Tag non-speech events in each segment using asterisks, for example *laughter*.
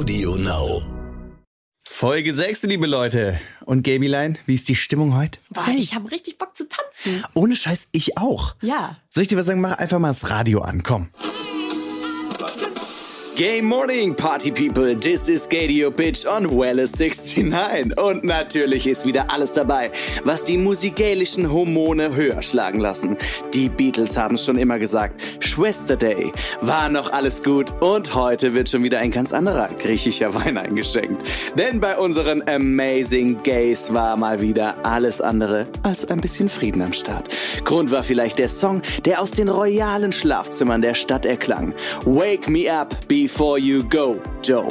Audio Now. Folge 6, liebe Leute. Und Gabylein, wie ist die Stimmung heute? Boah, ich habe richtig Bock zu tanzen. Ohne Scheiß, ich auch. Ja. Soll ich dir was sagen? Mach einfach mal das Radio an, komm. Gay morning, Party People. This is Gadio Bitch on Welles 69. Und natürlich ist wieder alles dabei, was die musikalischen Hormone höher schlagen lassen. Die Beatles haben schon immer gesagt. Schwester Day war noch alles gut und heute wird schon wieder ein ganz anderer griechischer Wein eingeschenkt. Denn bei unseren Amazing Gays war mal wieder alles andere als ein bisschen Frieden am Start. Grund war vielleicht der Song, der aus den royalen Schlafzimmern der Stadt erklang. Wake me up before you go, Joe.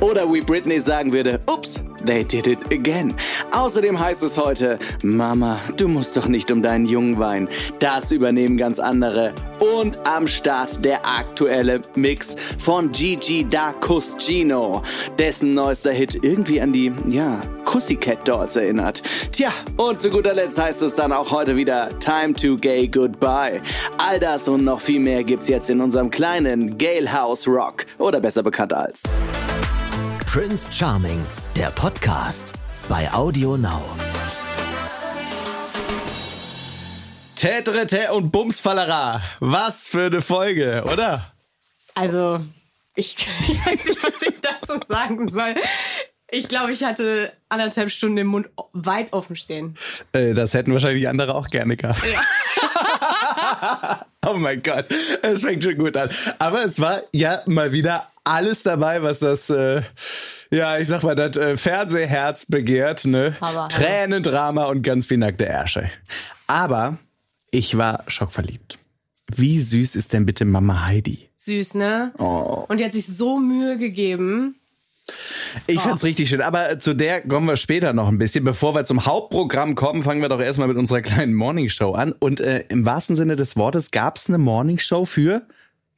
Oder wie Britney sagen würde, ups, they did it again. Außerdem heißt es heute, Mama, du musst doch nicht um deinen Jungen weinen. Das übernehmen ganz andere. Und am Start der aktuelle Mix von Gigi D'Acostino, dessen neuester Hit irgendwie an die, ja, Pussycat Dolls erinnert. Tja, und zu guter Letzt heißt es dann auch heute wieder Time to Gay Goodbye. All das und noch viel mehr gibt's jetzt in unserem kleinen Gale House Rock oder besser bekannt als Prince Charming, der Podcast bei Audio Now. Tätrete und Bumsfallera. Was für eine Folge, oder? Also, ich, *laughs* ich weiß nicht, was ich dazu sagen soll. Ich glaube, ich hatte anderthalb Stunden den Mund weit offen stehen. Äh, das hätten wahrscheinlich andere auch gerne gehabt. Ja. *laughs* oh mein Gott, es fängt schon gut an. Aber es war ja mal wieder alles dabei, was das, äh, ja, ich sag mal, das äh, Fernsehherz begehrt, ne? Aber, Tränen, Drama und ganz viel nackte Ärsche. Aber ich war schockverliebt. Wie süß ist denn bitte Mama Heidi? Süß, ne? Oh. Und die hat sich so Mühe gegeben. Ich fand's richtig schön, aber zu der kommen wir später noch ein bisschen. Bevor wir zum Hauptprogramm kommen, fangen wir doch erstmal mit unserer *laughs* kleinen Morningshow an. Und äh, im wahrsten Sinne des Wortes gab's eine Morningshow für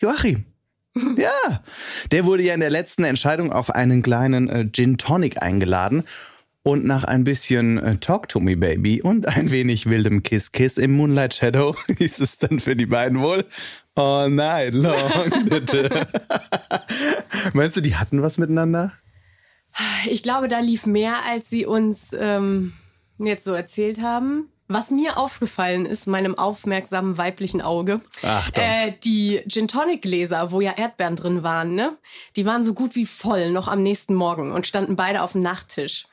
Joachim. *laughs* Ja, der wurde ja in der letzten Entscheidung auf einen kleinen äh, Gin Tonic eingeladen. Und nach ein bisschen äh, Talk to Me Baby und ein wenig wildem Kiss Kiss im Moonlight Shadow *laughs* hieß es dann für die beiden wohl All night long. bitte. *laughs* Meinst du, die hatten was miteinander? Ich glaube, da lief mehr, als sie uns ähm, jetzt so erzählt haben. Was mir aufgefallen ist, meinem aufmerksamen weiblichen Auge, Achtung. äh, die Gin Tonic Gläser, wo ja Erdbeeren drin waren, ne? Die waren so gut wie voll noch am nächsten Morgen und standen beide auf dem Nachttisch.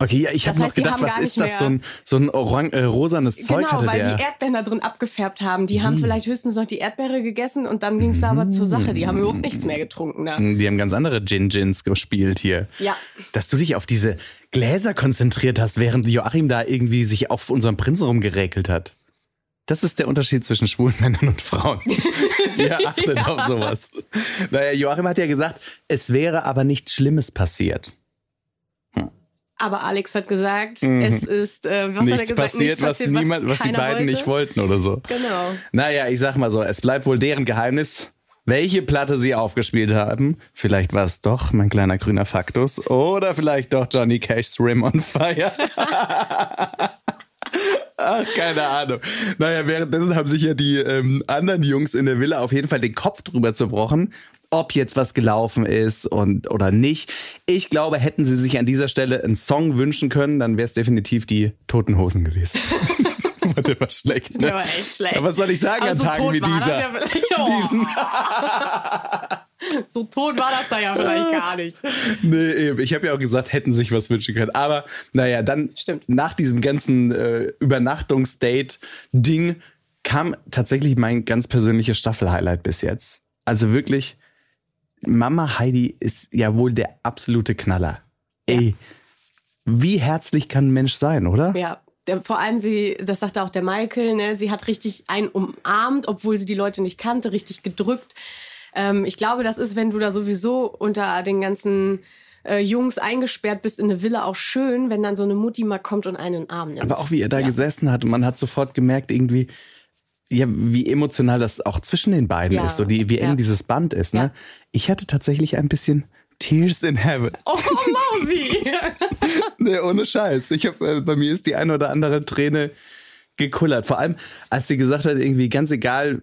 Okay, ja, ich habe noch gedacht, was ist das? So ein, so ein orang äh, rosanes Zeug genau, hatte weil der. die Erdbeeren da drin abgefärbt haben. Die haben vielleicht höchstens noch die Erdbeere gegessen und dann ging es da aber zur Sache. Die haben überhaupt nichts mehr getrunken da. die haben ganz andere Gin-Gins gespielt hier. Ja. Dass du dich auf diese Gläser konzentriert hast, während Joachim da irgendwie sich auf unserem Prinzen rumgeräkelt hat. Das ist der Unterschied zwischen schwulen Männern und Frauen. *laughs* Ihr achtet Ja. auf sowas. Naja, Joachim hat ja gesagt, es wäre aber nichts Schlimmes passiert. Aber Alex hat gesagt, es ist, äh, was hat er Mhm. nichts gesagt? passiert, was niemand, was die beiden wollte. nicht wollten oder so. Genau. Naja, ich sag mal so, es bleibt wohl deren Geheimnis, welche Platte sie aufgespielt haben. Vielleicht war es doch mein kleiner grüner Faktus oder vielleicht doch Johnny Cash's Rim on Fire. *laughs* Ach, keine Ahnung. Naja, währenddessen haben sich ja die ähm, anderen Jungs in der Villa auf jeden Fall den Kopf drüber zerbrochen, ob jetzt was gelaufen ist und oder nicht. Ich glaube, hätten sie sich an dieser Stelle einen Song wünschen können, dann wäre es definitiv die Toten Hosen gewesen. *laughs* Der war schlecht. Ne? Der war echt schlecht. Ja, was soll ich sagen Aber an so Tagen tot wie war das dieser? ja *laughs* Oh. So tot war das da ja vielleicht gar nicht. *laughs* Nee, eben. ich habe ja auch gesagt, hätten sich was wünschen können. Aber naja, dann Stimmt. nach diesem ganzen äh, Übernachtungsdate-Ding kam tatsächlich mein ganz persönliches Staffel-Highlight bis jetzt. Also wirklich, Mama Heidi ist ja wohl der absolute Knaller. Ey, wie herzlich kann ein Mensch sein, oder? Ja. Vor allem sie, das sagte auch der Michael, ne, sie hat richtig einen umarmt, obwohl sie die Leute nicht kannte, richtig gedrückt. Ähm, ich glaube, das ist, wenn du da sowieso unter den ganzen äh, Jungs eingesperrt bist in eine Villa, auch schön, wenn dann so eine Mutti mal kommt und einen in den Arm nimmt. Aber auch wie er da Ja. gesessen hat und man hat sofort gemerkt, irgendwie, ja, wie emotional das auch zwischen den beiden Ja. ist, so die, wie eng Ja. dieses Band ist. Ne? Ich hatte tatsächlich ein bisschen Tears in Heaven. Oh, Mausi! *laughs* Nee, ohne Scheiß. Ich hab, äh, bei mir ist die eine oder andere Träne gekullert. Vor allem, als sie gesagt hat, irgendwie ganz egal,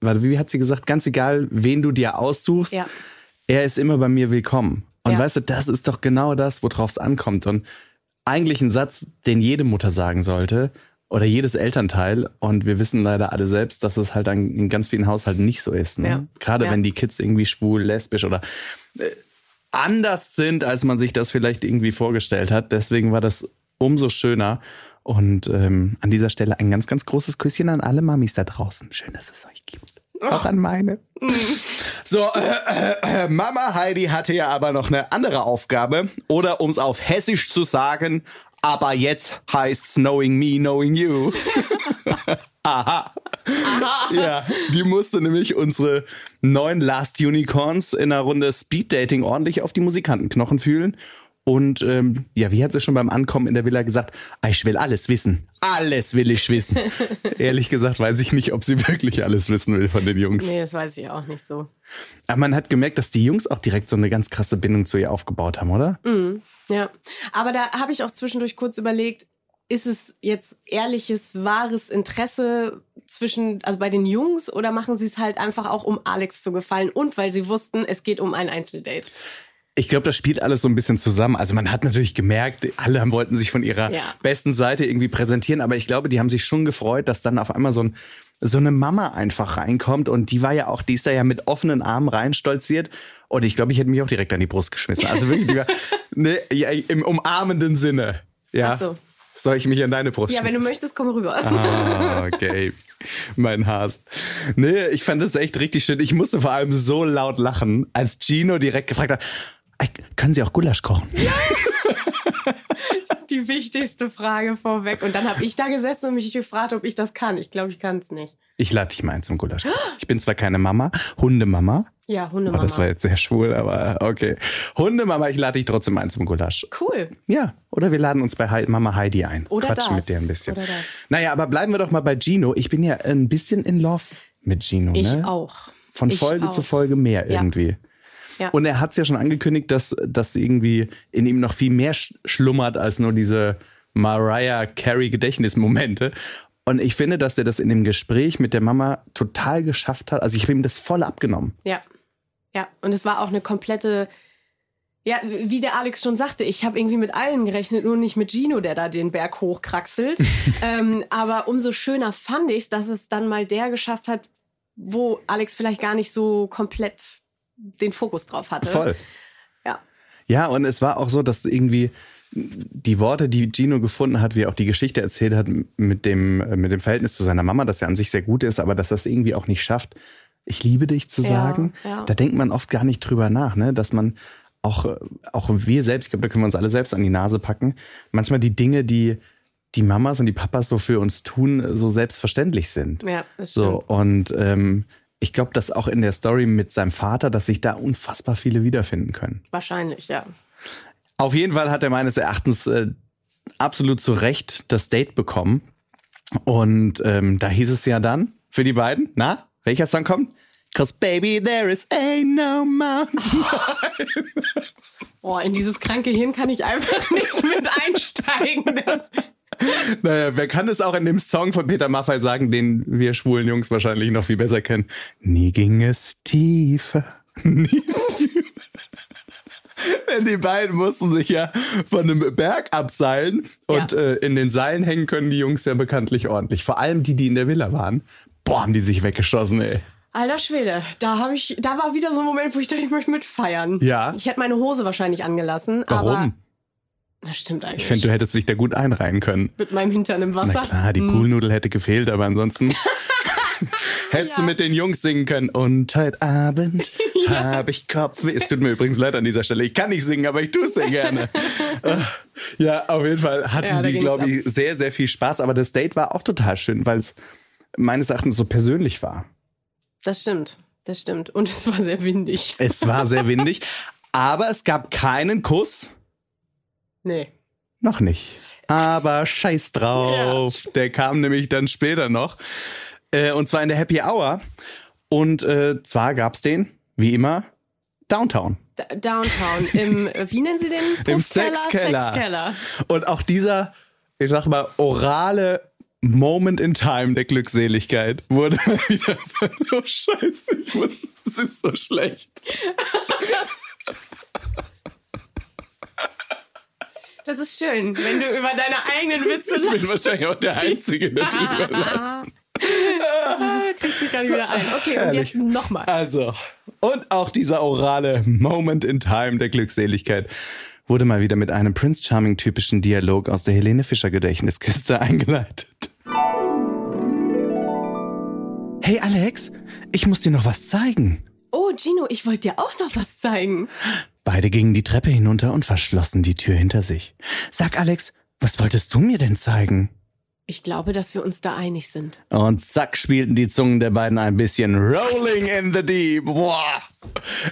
warte, wie hat sie gesagt, ganz egal, wen du dir aussuchst, Ja. er ist immer bei mir willkommen. Und Ja. weißt du, das ist doch genau das, worauf es ankommt. Und eigentlich ein Satz, den jede Mutter sagen sollte oder jedes Elternteil. Und wir wissen leider alle selbst, dass es halt an, in ganz vielen Haushalten nicht so ist. Ne? Ja. Gerade Ja. wenn die Kids irgendwie schwul, lesbisch oder äh, anders sind, als man sich das vielleicht irgendwie vorgestellt hat. Deswegen war das umso schöner. Und ähm, an dieser Stelle ein ganz, ganz großes Küsschen an alle Mamis da draußen. Schön, dass es euch gibt. Auch an meine. So, äh, äh, äh, Mama Heidi hatte ja aber noch eine andere Aufgabe. Oder um es auf Hessisch zu sagen, aber jetzt heißt's Knowing Me, Knowing You. *laughs* Aha. Ja, die musste nämlich unsere neuen Last Unicorns in einer Runde Speed Dating ordentlich auf die Musikantenknochen fühlen. Und ähm, ja, wie hat sie schon beim Ankommen in der Villa gesagt, "Ah, ich will alles wissen. Alles will ich wissen. *laughs* Ehrlich gesagt weiß ich nicht, ob sie wirklich alles wissen will von den Jungs. Nee, das weiß ich auch nicht so. Aber man hat gemerkt, dass die Jungs auch direkt so eine ganz krasse Bindung zu ihr aufgebaut haben, oder? Ja, aber da habe ich auch zwischendurch kurz überlegt, ist es jetzt ehrliches, wahres Interesse zwischen, also bei den Jungs oder machen sie es halt einfach auch, um Alex zu gefallen und weil sie wussten, es geht um ein Einzeldate? Ich glaube, das spielt alles so ein bisschen zusammen. Also man hat natürlich gemerkt, alle wollten sich von ihrer Ja. besten Seite irgendwie präsentieren, aber ich glaube, die haben sich schon gefreut, dass dann auf einmal so, ein, so eine Mama einfach reinkommt und die war ja auch, die ist da ja mit offenen Armen reinstolziert und ich glaube, ich hätte mich auch direkt an die Brust geschmissen. Also wirklich, die war, *laughs* ne, ja, im umarmenden Sinne. Ja. Ach so. Soll ich mich an deine Brust Ja, wenn du möchtest, komm rüber. Ah, okay. Mein Has. Nee, ich fand das echt richtig schön. Ich musste vor allem so laut lachen, als Gino direkt gefragt hat, "Ey, können Sie auch Gulasch kochen? *laughs* *laughs* Die wichtigste Frage vorweg. Und dann habe ich da gesessen und mich gefragt, ob ich das kann. Ich glaube, ich kann es nicht. Ich lade dich mal ein zum Gulasch. Ich bin zwar keine Mama, Hundemama. Ja, Oh, Hundemama. das war jetzt sehr schwul, aber okay. Hundemama, ich lade dich trotzdem ein zum Gulasch. cool. Ja, oder wir laden uns bei Hei- Mama Heidi ein. Oder Quatschen das. mit der ein bisschen. Oder das. Naja, aber bleiben wir doch mal bei Gino. Ich bin ja ein bisschen in Love mit Gino. Ich ne? auch. Von Ich Folge auch. zu Folge mehr irgendwie. Ja. Und er hat es ja schon angekündigt, dass, dass irgendwie in ihm noch viel mehr sch schlummert als nur diese Mariah Carey Gedächtnismomente. Und ich finde, dass er das in dem Gespräch mit der Mama total geschafft hat. Also ich habe ihm das voll abgenommen. Ja. Ja, und es war auch eine komplette. Ja, wie der Alex schon sagte, ich habe irgendwie mit allen gerechnet, nur nicht mit Gino, der da den Berg hochkraxelt. *laughs* ähm, aber umso schöner fand ich dass es dann mal der geschafft hat, wo Alex vielleicht gar nicht so komplett den Fokus drauf hatte. Voll. Ja. Ja, und es war auch so, dass irgendwie die Worte, die Gino gefunden hat, wie er auch die Geschichte erzählt hat mit dem, äh, mit dem Verhältnis zu seiner Mama, das ja an sich sehr gut ist, aber dass das irgendwie auch nicht schafft, ich liebe dich zu Ja, sagen, ja. da denkt man oft gar nicht drüber nach, ne? dass man auch, auch wir selbst, ich glaube, da können wir uns alle selbst an die Nase packen, manchmal die Dinge, die die Mamas und die Papas so für uns tun, so selbstverständlich sind. Ja, das stimmt. So, und ähm, ich glaube, dass auch in der Story mit seinem Vater, dass sich da unfassbar viele wiederfinden können. Wahrscheinlich, ja. Auf jeden Fall hat er meines Erachtens äh, absolut zu Recht das Date bekommen. Und ähm, da hieß es ja dann für die beiden, na, welcher Song kommt? Cause baby, there is ain't no mountain. *laughs* Boah, in dieses kranke Hirn kann ich einfach nicht mit einsteigen. Das, naja, wer kann es auch in dem Song von Peter Maffay sagen, den wir schwulen Jungs wahrscheinlich noch viel besser kennen? Nie ging es tiefer. Nie. Denn die beiden mussten sich ja von einem Berg abseilen und Ja. äh, in den Seilen hängen können die Jungs ja bekanntlich ordentlich. Vor allem die, die in der Villa waren. Boah, haben die sich weggeschossen, ey. Alter Schwede, da habe ich, da war wieder so ein Moment, wo ich dachte, ich möchte mitfeiern. Ja. Ich hätte meine Hose wahrscheinlich angelassen, aber Warum? Das stimmt eigentlich. Ich finde, du hättest dich da gut einreihen können. mit meinem Hintern im Wasser. Na klar, die Poolnudel hätte gefehlt, aber ansonsten *laughs* hättest du Ja. mit den Jungs singen können. Und heute Abend *laughs* habe ich Kopfweh. Es tut mir übrigens leid an dieser Stelle. Ich kann nicht singen, aber ich tue es sehr gerne. *laughs* Äh, ja, auf jeden Fall hatten Ja, die, glaube ich, sehr, sehr viel Spaß. Aber das Date war auch total schön, weil es meines Erachtens so persönlich war. Das stimmt, das stimmt. Und es war sehr windig. Es war sehr windig, aber es gab keinen Kuss. Nee. Noch nicht. Aber scheiß drauf. Der kam nämlich dann später noch. Äh, und zwar in der Happy Hour. Und äh, zwar gab's den, wie immer, Downtown. D Downtown, im, äh, wie nennen Sie den? *laughs* Im? Sexkeller. Sexkeller. Und auch dieser, ich sag mal, orale Moment in Time der Glückseligkeit wurde *laughs* wieder *laughs* oh Scheiße, ich muss, das ist so schlecht. Das ist schön, wenn du über deine eigenen Witze Ich bin wahrscheinlich auch der Einzige, der drüber lacht. Sich gar nicht wieder ein. Okay, und jetzt nochmal. Also, und auch dieser orale Moment in Time der Glückseligkeit wurde mal wieder mit einem Prince Charming typischen Dialog aus der Helene Fischer Gedächtniskiste *laughs* eingeleitet. Hey Alex, ich muss dir noch was zeigen. Oh, Gino, ich wollte dir auch noch was zeigen. Beide gingen die Treppe hinunter und verschlossen die Tür hinter sich. Sag Alex, was wolltest du mir denn zeigen? Ich glaube, dass wir uns da einig sind. Und zack spielten die Zungen der beiden ein bisschen Rolling *laughs* in the Deep. Boah.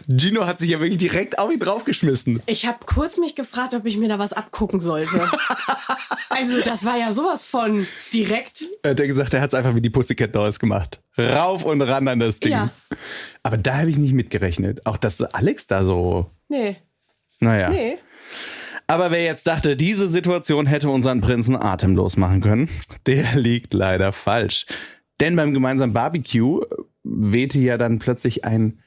Gino hat sich ja wirklich direkt auf ihn draufgeschmissen. Ich habe kurz mich gefragt, ob ich mir da was abgucken sollte. *laughs* also, das war ja sowas von direkt. Er hat ja gesagt, er hat es einfach wie die Pussycat Dolls gemacht. Rauf und ran an das Ding. Ja. Aber da habe ich nicht mitgerechnet. Auch dass Alex da so. Nee, Naja. nee. Aber wer jetzt dachte, diese Situation hätte unseren Prinzen atemlos machen können, der *laughs* liegt leider falsch. Denn beim gemeinsamen Barbecue wehte ja dann plötzlich ein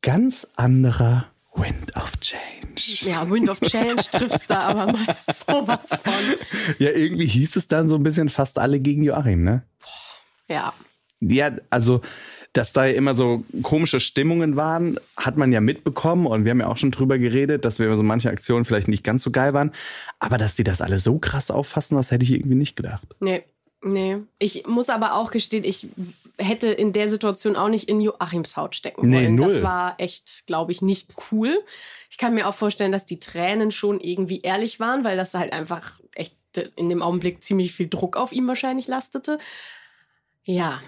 ganz anderer Wind of Change. Ja, Wind of Change trifft's da aber mal *laughs* sowas von. Ja, irgendwie hieß es dann so ein bisschen fast alle gegen Joachim, ne? Ja. Ja, also, dass da immer so komische Stimmungen waren, hat man ja mitbekommen und wir haben ja auch schon drüber geredet, dass wir so manche Aktionen vielleicht nicht ganz so geil waren. Aber dass die das alle so krass auffassen, das hätte ich irgendwie nicht gedacht. Nee, nee. Ich muss aber auch gestehen, ich hätte in der Situation auch nicht in Joachims Haut stecken Nee, wollen. null. Das war echt, glaube ich, nicht cool. Ich kann mir auch vorstellen, dass die Tränen schon irgendwie ehrlich waren, weil das halt einfach echt in dem Augenblick ziemlich viel Druck auf ihm wahrscheinlich lastete. Ja,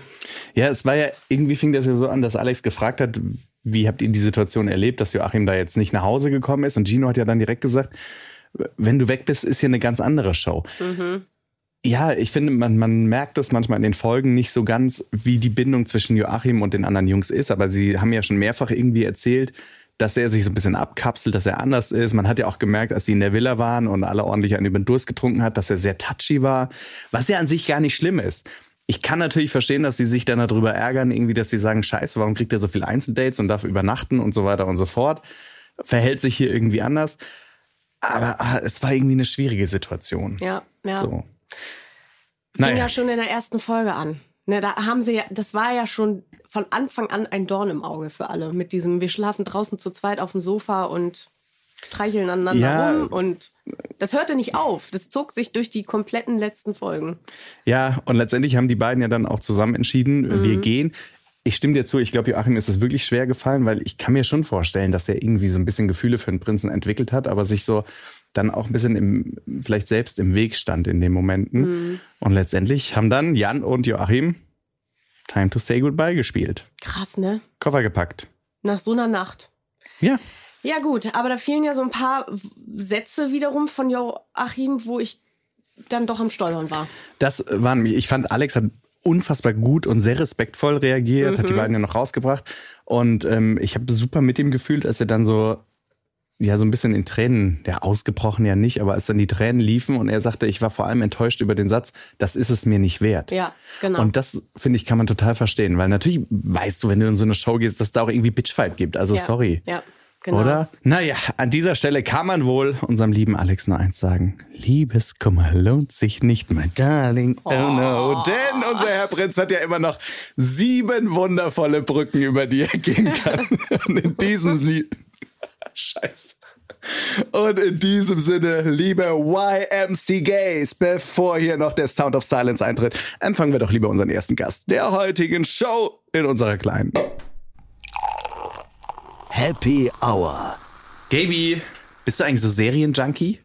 Ja, es war ja, irgendwie fing das ja so an, dass Alex gefragt hat, wie habt ihr die Situation erlebt, dass Joachim da jetzt nicht nach Hause gekommen ist? Und Gino hat ja dann direkt gesagt, wenn du weg bist, ist hier eine ganz andere Show. Ja, ich finde, man, man merkt das manchmal in den Folgen nicht so ganz, wie die Bindung zwischen Joachim und den anderen Jungs ist. Aber sie haben ja schon mehrfach irgendwie erzählt, dass er sich so ein bisschen abkapselt, dass er anders ist. Man hat ja auch gemerkt, als sie in der Villa waren und alle ordentlich einen über den Durst getrunken hat, dass er sehr touchy war, was ja an sich gar nicht schlimm ist. Ich kann natürlich verstehen, dass sie sich dann darüber ärgern, irgendwie, dass sie sagen, scheiße, warum kriegt er so viele Einzeldates und darf übernachten und so weiter und so fort. Verhält sich hier irgendwie anders. Aber ah, es war irgendwie eine schwierige Situation. ja, ja. So. Fing Naja. ja schon in der ersten Folge an. Ne, da haben sie ja, das war ja schon von Anfang an ein Dorn im Auge für alle. Mit diesem, wir schlafen draußen zu zweit auf dem Sofa und streicheln aneinander Ja. rum. Und das hörte nicht auf. Das zog sich durch die kompletten letzten Folgen. Ja, und letztendlich haben die beiden ja dann auch zusammen entschieden, wir gehen. Ich stimme dir zu, ich glaube, Joachim ist es wirklich schwer gefallen, weil ich kann mir schon vorstellen, dass er irgendwie so ein bisschen Gefühle für den Prinzen entwickelt hat, aber sich so dann auch ein bisschen im, vielleicht selbst im Weg stand in den Momenten. Und letztendlich haben dann Jan und Joachim Time to Say Goodbye gespielt. Krass, ne? Koffer gepackt. Nach so einer Nacht. Ja. Ja, gut, aber da fielen ja so ein paar Sätze wiederum von Joachim, wo ich dann doch am Stolpern war. Das waren mich. Ich fand, Alex hat unfassbar gut und sehr respektvoll reagiert, hat die beiden ja noch rausgebracht. Und ähm, ich habe super mit ihm gefühlt, als er dann so, ja, so ein bisschen in Tränen, ja, ausgebrochen ja nicht, aber als dann die Tränen liefen und er sagte, ich war vor allem enttäuscht über den Satz, das ist es mir nicht wert. Ja, genau. Und das, finde ich, kann man total verstehen, weil natürlich weißt du, wenn du in so eine Show gehst, dass es da auch irgendwie Bitchfight gibt. Also ja. sorry. Ja, genau. Oder? Naja, an dieser Stelle kann man wohl unserem lieben Alex nur eins sagen. Liebeskummer lohnt sich nicht, my darling. Oh, no. Denn unser Herr Prinz hat ja immer noch sieben wundervolle Brücken, über die er gehen kann. *laughs* Und in diesem Sie Scheiße. Und in diesem Sinne, liebe YMC Gays, bevor hier noch der Sound of Silence eintritt, empfangen wir doch lieber unseren ersten Gast der heutigen Show in unserer kleinen Happy Hour. Gaby, bist du eigentlich so Serienjunkie?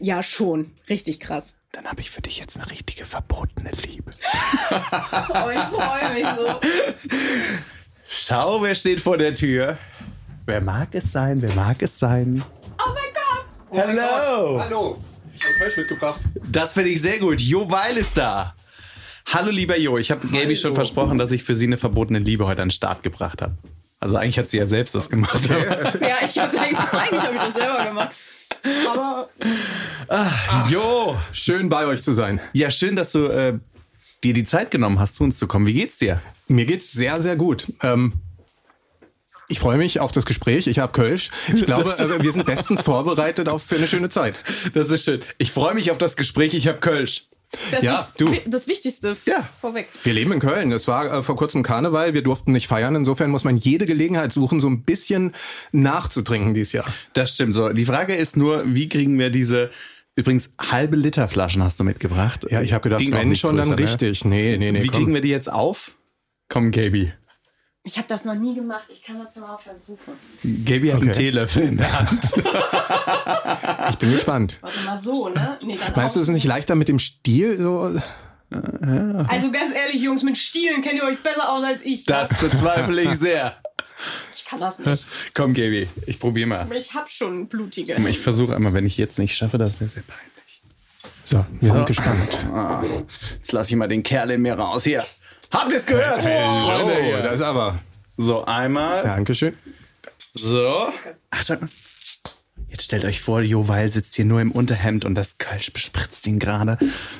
Ja, schon. Richtig krass. Dann habe ich für dich jetzt eine richtige verbotene Liebe. *laughs* Oh, ich freue mich so. Schau, wer steht vor der Tür. Wer mag es sein? Wer mag es sein? Oh mein Gott. Hallo. Hallo, ich habe Kölsch mitgebracht. Das finde ich sehr gut. Jo Weil ist da. Hallo, lieber Jo. Ich habe Gaby schon versprochen, dass ich für sie eine verbotene Liebe heute an den Start gebracht habe. Also eigentlich hat sie ja selbst das gemacht. Ja, ich hatte eigentlich, eigentlich habe ich das selber gemacht. Aber Jo, Schön bei euch zu sein. ja, schön, dass du äh, dir die Zeit genommen hast, zu uns zu kommen. Wie geht's dir? Mir geht's sehr, sehr gut. Ähm, Ich freue mich auf das Gespräch. Ich habe Kölsch. Ich glaube, äh, wir sind bestens vorbereitet auf für eine schöne Zeit. Das ist schön. Ich freue mich auf das Gespräch. Ich habe Kölsch. Das Ja, ist du. das Wichtigste Ja. vorweg. Wir leben in Köln. Es war äh, vor kurzem Karneval. Wir durften nicht feiern. Insofern muss man jede Gelegenheit suchen, so ein bisschen nachzutrinken dieses Jahr. Das stimmt so. Die Frage ist nur, wie kriegen wir diese übrigens halbe Liter Flaschen hast du mitgebracht? Ja, ich habe gedacht, Ging wenn schon, dann ne? richtig. Nee, nee, nee. Wie komm. kriegen wir die jetzt auf? Komm, Gaby. Ich habe das noch nie gemacht. Ich kann das ja mal versuchen. Gaby hat einen Okay. Teelöffel in der Hand. *laughs* Ich bin gespannt. Warte mal so, ne? Nee, Meinst du, es ist nicht leichter mit dem Stiel? So? Also ganz ehrlich, Jungs, mit Stielen kennt ihr euch besser aus als ich. Das bezweifle ich sehr. Ich kann das nicht. Komm, Gaby, ich probiere mal. Ich hab schon blutige. Ich versuche einmal, wenn ich jetzt nicht schaffe, das ist mir sehr peinlich. So, wir sind gespannt. Ah, jetzt lasse ich mal den Kerl in mir raus. Hier. Habt ihr es gehört? Oh, Freunde, hier. das ist aber. So, einmal. Dankeschön. So. Ach, sag mal. Jetzt stellt euch vor, Joval sitzt hier nur im Unterhemd und das Kölsch bespritzt ihn gerade.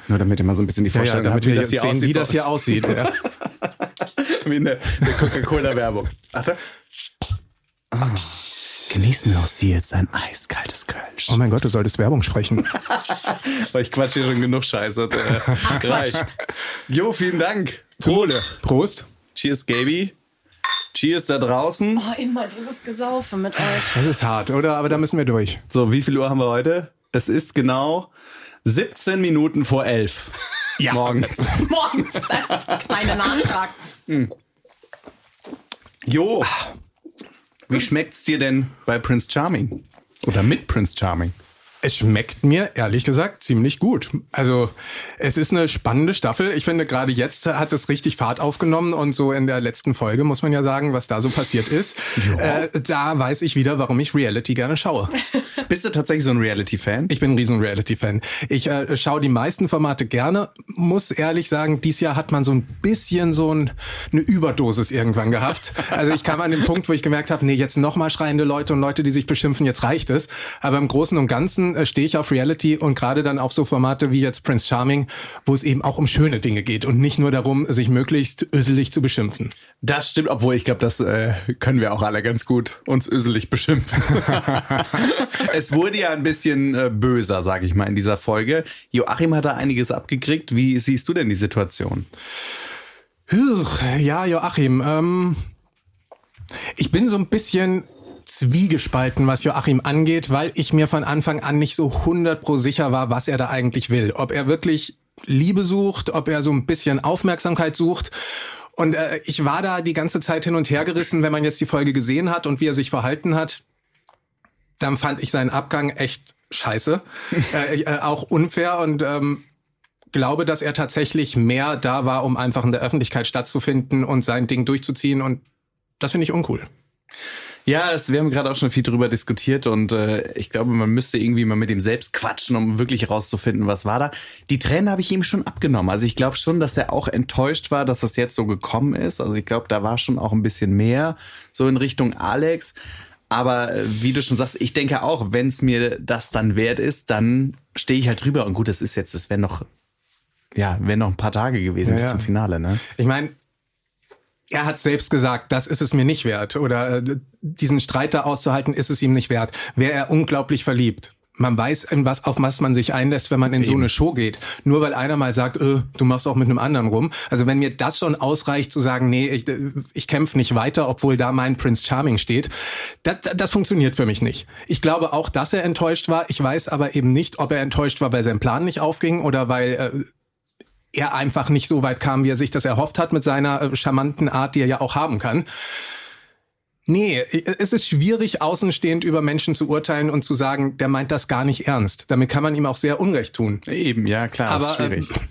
Nur damit ihr mal so ein bisschen die Ja, ja, Vorstellung damit habt, wir wie jetzt sehen, wie das hier aussieht. Ja. *laughs* Wie in der, der Coca-Cola-Werbung. Warte. Ah. Genießen auch Sie jetzt ein eiskaltes Kölsch. Oh mein Gott, du solltest Werbung sprechen. Aber *laughs* ich quatsch hier schon genug Scheiße. Äh, reicht. Jo, vielen Dank. Zum Wohle. Prost. Cheers, Gaby. Cheers da draußen. Oh, immer dieses Gesaufe mit euch. Das ist hart, oder? Aber da müssen wir durch. So, wie viel Uhr haben wir heute? Es ist genau 17 Minuten vor 11. Ja. Morgens. Morgen. *laughs* Kleiner Nachtrag. Jo. Wie schmeckt's dir denn bei Prince Charming? Oder mit Prince Charming? Es schmeckt mir ehrlich gesagt ziemlich gut. Also es ist eine spannende Staffel. Ich finde gerade jetzt hat es richtig Fahrt aufgenommen und so in der letzten Folge muss man ja sagen, was da so passiert ist. Äh, da weiß ich wieder, warum ich Reality gerne schaue. *laughs* Bist du tatsächlich so ein Reality-Fan? Ich bin ein riesen Reality-Fan. Ich äh, schaue die meisten Formate gerne. Muss ehrlich sagen, dieses Jahr hat man so ein bisschen so ein, eine Überdosis irgendwann gehabt. Also ich kam an den Punkt, wo ich gemerkt habe, nee, jetzt nochmal schreiende Leute und Leute, die sich beschimpfen, jetzt reicht es. Aber im Großen und Ganzen äh, stehe ich auf Reality und gerade dann auf so Formate wie jetzt Prince Charming, wo es eben auch um schöne Dinge geht und nicht nur darum, sich möglichst öselig zu beschimpfen. Das stimmt, obwohl ich glaube, das äh, können wir auch alle ganz gut uns öselig beschimpfen. *laughs* es wurde ja ein bisschen äh, böser, sage ich mal, in dieser Folge. Joachim hat da einiges abgekriegt. Wie siehst du denn die Situation? Ja, Joachim, ähm, ich bin so ein bisschen zwiegespalten, was Joachim angeht, weil ich mir von Anfang an nicht so 100 pro sicher war, was er da eigentlich will. Ob er wirklich Liebe sucht, ob er so ein bisschen Aufmerksamkeit sucht. Und äh, ich war da die ganze Zeit hin und her gerissen, wenn man jetzt die Folge gesehen hat und wie er sich verhalten hat. Dann fand ich seinen Abgang echt scheiße, *laughs* äh, äh, auch unfair und ähm, glaube, dass er tatsächlich mehr da war, um einfach in der Öffentlichkeit stattzufinden und sein Ding durchzuziehen. Und das finde ich uncool. Ja, es, wir haben gerade auch schon viel drüber diskutiert und äh, ich glaube, man müsste irgendwie mal mit ihm selbst quatschen, um wirklich rauszufinden, was war da. Die Tränen habe ich ihm schon abgenommen. Also ich glaube schon, dass er auch enttäuscht war, dass das jetzt so gekommen ist. Also ich glaube, da war schon auch ein bisschen mehr so in Richtung Alex. Aber äh, wie du schon sagst, ich denke auch, wenn es mir das dann wert ist, dann stehe ich halt drüber. Und gut, das ist jetzt, das wäre noch, ja, wäre noch ein paar Tage gewesen Ja, bis ja. zum Finale, ne? Ich meine, er hat selbst gesagt, das ist es mir nicht wert. Oder äh, diesen Streit da auszuhalten, ist es ihm nicht wert. Wäre er unglaublich verliebt. Man weiß, in was, auf was man sich einlässt, wenn man in so eine Show geht. Nur weil einer mal sagt, äh, du machst auch mit einem anderen rum. Also wenn mir das schon ausreicht zu sagen, nee, ich, ich kämpfe nicht weiter, obwohl da mein Prince Charming steht, das, das funktioniert für mich nicht. Ich glaube auch, dass er enttäuscht war. Ich weiß aber eben nicht, ob er enttäuscht war, weil sein Plan nicht aufging oder weil äh, er einfach nicht so weit kam, wie er sich das erhofft hat mit seiner äh, charmanten Art, die er ja auch haben kann. Nee, es ist schwierig, außenstehend über Menschen zu urteilen und zu sagen, der meint das gar nicht ernst. Damit kann man ihm auch sehr Unrecht tun. Eben, ja, klar, Aber, ist schwierig. ähm, *laughs*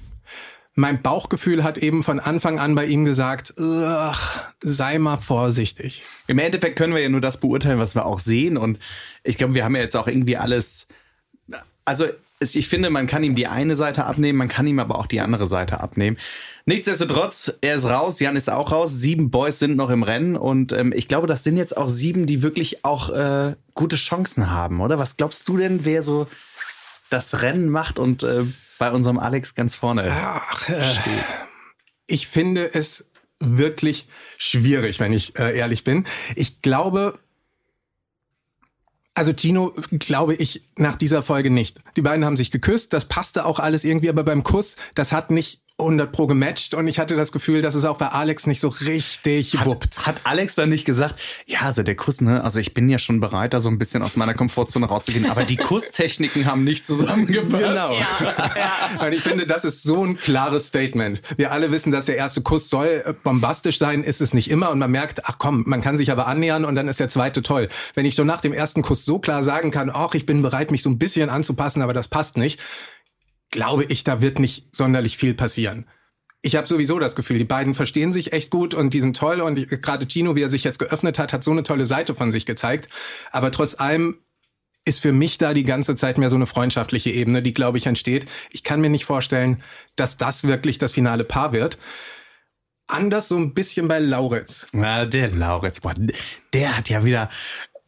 Mein Bauchgefühl hat eben von Anfang an bei ihm gesagt, "Ugh, sei mal vorsichtig. Im Endeffekt können wir ja nur das beurteilen, was wir auch sehen. Und ich glaube, wir haben ja jetzt auch irgendwie alles. Also, ich finde, man kann ihm die eine Seite abnehmen, man kann ihm aber auch die andere Seite abnehmen. Nichtsdestotrotz, er ist raus, Jan ist auch raus, sieben Boys sind noch im Rennen und ähm, ich glaube, das sind jetzt auch sieben, die wirklich auch äh, gute Chancen haben, oder? Was glaubst du denn, wer so das Rennen macht und äh, bei unserem Alex ganz vorne Ach, äh, ich finde es wirklich schwierig, wenn ich äh, ehrlich bin. Ich glaube, also Gino glaube ich nach dieser Folge nicht. Die beiden haben sich geküsst, das passte auch alles irgendwie, aber beim Kuss, das hat nicht 100 pro gematcht und ich hatte das Gefühl, dass es auch bei Alex nicht so richtig wuppt. Hat, hat Alex dann nicht gesagt, ja, also der Kuss, ne, also ich bin ja schon bereit, da so ein bisschen aus meiner Komfortzone rauszugehen, aber die Kusstechniken haben nicht zusammengepasst. Genau. Ja, ja. *laughs* Und ich finde, das ist so ein klares Statement. Wir alle wissen, dass der erste Kuss soll äh, bombastisch sein, ist es nicht immer und man merkt, ach komm, man kann sich aber annähern und dann ist der zweite toll. Wenn ich schon nach dem ersten Kuss so klar sagen kann, ach, ich bin bereit, mich so ein bisschen anzupassen, aber das passt nicht, glaube ich, da wird nicht sonderlich viel passieren. Ich habe sowieso das Gefühl, die beiden verstehen sich echt gut und die sind toll und gerade Gino, wie er sich jetzt geöffnet hat, hat so eine tolle Seite von sich gezeigt. Aber trotz allem ist für mich da die ganze Zeit mehr so eine freundschaftliche Ebene, die, glaube ich, entsteht. Ich kann mir nicht vorstellen, dass das wirklich das finale Paar wird. Anders so ein bisschen bei Lauritz. Na, der Lauritz, boah, der hat ja wieder,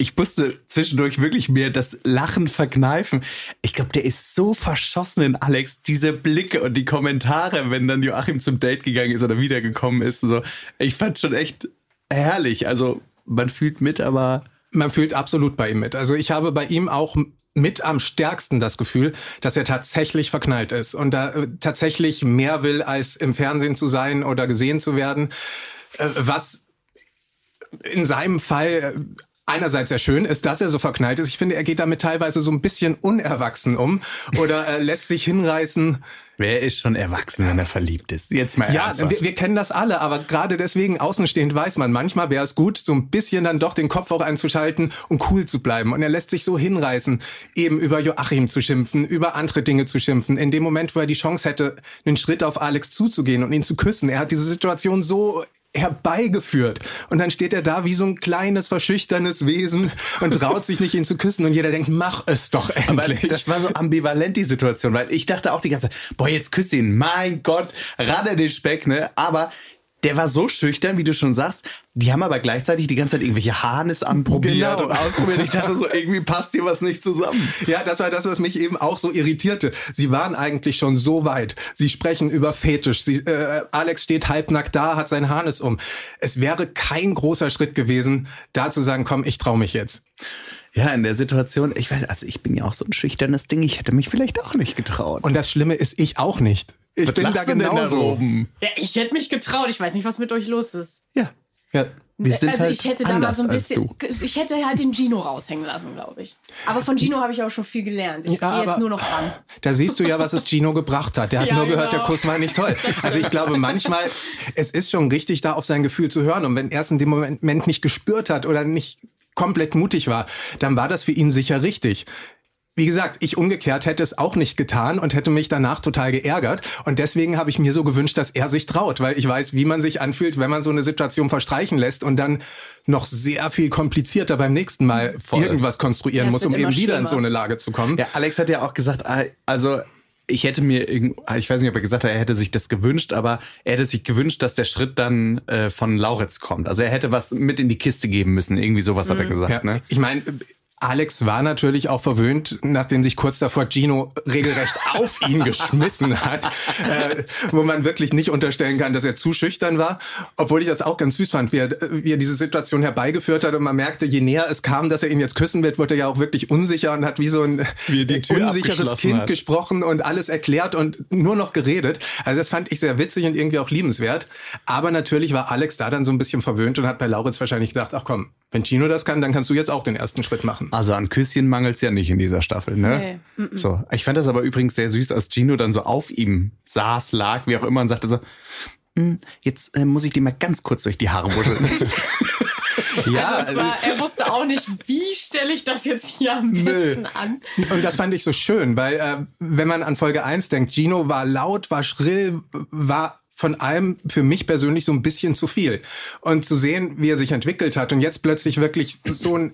ich musste zwischendurch wirklich mir das Lachen verkneifen. Ich glaube, der ist so verschossen in Alex. Diese Blicke und die Kommentare, wenn dann Joachim zum Date gegangen ist oder wiedergekommen ist. Und so. Ich fand schon echt herrlich. Also man fühlt mit, aber man fühlt absolut bei ihm mit. Also ich habe bei ihm auch mit am stärksten das Gefühl, dass er tatsächlich verknallt ist und da äh, tatsächlich mehr will, als im Fernsehen zu sein oder gesehen zu werden. Äh, was in seinem Fall einerseits sehr schön ist, dass er so verknallt ist. Ich finde, er geht damit teilweise so ein bisschen unerwachsen um oder äh, lässt sich hinreißen. Wer ist schon erwachsen, wenn er verliebt ist? Jetzt mal Ja, wir, wir, kennen das alle, aber gerade deswegen außenstehend weiß man, manchmal wäre es gut, so ein bisschen dann doch den Kopf auch einzuschalten und cool zu bleiben. Und er lässt sich so hinreißen, eben über Joachim zu schimpfen, über andere Dinge zu schimpfen. In dem Moment, wo er die Chance hätte, einen Schritt auf Alex zuzugehen und ihn zu küssen. Er hat diese Situation so herbeigeführt. Und dann steht er da wie so ein kleines, verschüchternes Wesen und traut sich nicht, ihn zu küssen. Und jeder denkt, mach es doch endlich. Aber das war so ambivalent, die Situation, weil ich dachte auch die ganze Zeit, boah, jetzt küsst ihn, mein Gott, radde den Speck, ne? Aber der war so schüchtern, wie du schon sagst. Die haben aber gleichzeitig die ganze Zeit irgendwelche Harnis anprobiert genau. und ausprobiert. Ich dachte so, irgendwie passt hier was nicht zusammen. Ja, das war das, was mich eben auch so irritierte. Sie waren eigentlich schon so weit. Sie sprechen über Fetisch. Sie, äh, Alex steht halbnackt da, hat sein Harnis um. Es wäre kein großer Schritt gewesen, da zu sagen, komm, ich trau mich jetzt. Ja, in der Situation, ich weiß, also ich bin ja auch so ein schüchternes Ding, ich hätte mich vielleicht auch nicht getraut. Und das Schlimme ist, ich auch nicht. Ich was bin da genauso. Ja, ich hätte mich getraut. Ich weiß nicht, was mit euch los ist. Ja. Ja. Wir sind also halt ich hätte da mal so ein bisschen, ich hätte halt den Gino raushängen lassen, glaube ich. Aber von Gino habe ich auch schon viel gelernt. Ich ja, gehe jetzt nur noch ran. Da siehst du ja, was es Gino gebracht hat. Der hat ja, nur gehört, genau. der Kuss war nicht toll. Also ich glaube manchmal, es ist schon richtig, da auf sein Gefühl zu hören. Und wenn er es in dem Moment nicht gespürt hat oder nicht komplett mutig war, dann war das für ihn sicher richtig. Wie gesagt, ich umgekehrt hätte es auch nicht getan und hätte mich danach total geärgert. Und deswegen habe ich mir so gewünscht, dass er sich traut, weil ich weiß, wie man sich anfühlt, wenn man so eine Situation verstreichen lässt und dann noch sehr viel komplizierter beim nächsten Mal Voll. irgendwas konstruieren ja, muss, um eben wieder in so eine Lage zu kommen. Ja, Alex hat ja auch gesagt, ah, also ich hätte mir, ich weiß nicht, ob er gesagt hat, er hätte sich das gewünscht, aber er hätte sich gewünscht, dass der Schritt dann äh, von Lauritz kommt. Also er hätte was mit in die Kiste geben müssen. Irgendwie sowas mhm. hat er mhm. gesagt. Ja, ne? Ich meine, Alex war natürlich auch verwöhnt, nachdem sich kurz davor Gino regelrecht *laughs* auf ihn geschmissen hat, äh, wo man wirklich nicht unterstellen kann, dass er zu schüchtern war. Obwohl ich das auch ganz süß fand, wie er, wie er diese Situation herbeigeführt hat und man merkte, je näher es kam, dass er ihn jetzt küssen wird, wurde er ja auch wirklich unsicher und hat wie so ein wie unsicheres Kind hat. gesprochen und alles erklärt und nur noch geredet. Also das fand ich sehr witzig und irgendwie auch liebenswert. Aber natürlich war Alex da dann so ein bisschen verwöhnt und hat bei Lauritz wahrscheinlich gedacht, ach komm, wenn Gino das kann, dann kannst du jetzt auch den ersten Schritt machen. Also an Küsschen mangelt es ja nicht in dieser Staffel, ne? Nee. So, ich fand das aber übrigens sehr süß, als Gino dann so auf ihm saß, lag, wie auch immer, und sagte so, hm, jetzt äh, muss ich dir mal ganz kurz durch die Haare wuscheln. *laughs* *laughs* ja, also war, er wusste auch nicht, wie stelle ich das jetzt hier am besten Nö. an. Und das fand ich so schön, weil äh, wenn man an Folge 1 denkt, Gino war laut, war schrill, war von allem für mich persönlich so ein bisschen zu viel. Und zu sehen, wie er sich entwickelt hat und jetzt plötzlich wirklich so ein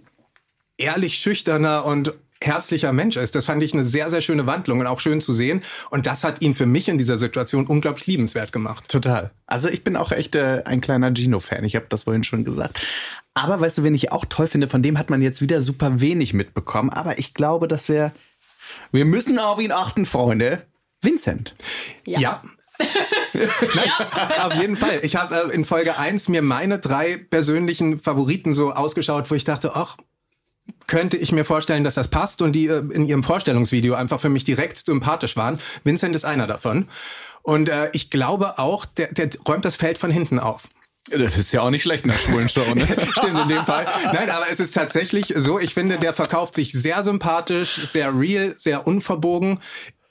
ehrlich schüchterner und herzlicher Mensch ist. Das fand ich eine sehr, sehr schöne Wandlung und auch schön zu sehen. Und das hat ihn für mich in dieser Situation unglaublich liebenswert gemacht. Total. Also ich bin auch echt äh, ein kleiner Gino-Fan. Ich habe das vorhin schon gesagt. Aber weißt du, wen ich auch toll finde, von dem hat man jetzt wieder super wenig mitbekommen. Aber ich glaube, dass wir, wir müssen auf ihn achten, Freunde. Vincent. Ja. ja Nein, auf jeden Fall. Ich habe äh, in Folge 1 mir meine drei persönlichen Favoriten so ausgeschaut, wo ich dachte, ach, könnte ich mir vorstellen, dass das passt und die äh, in ihrem Vorstellungsvideo einfach für mich direkt sympathisch waren. Vincent ist einer davon. Und äh, ich glaube auch, der, der räumt das Feld von hinten auf. Das ist ja auch nicht schlecht in der schwulen Show, ne? *laughs* Stimmt in dem Fall. Nein, aber es ist tatsächlich so, ich finde, der verkauft sich sehr sympathisch, sehr real, sehr unverbogen,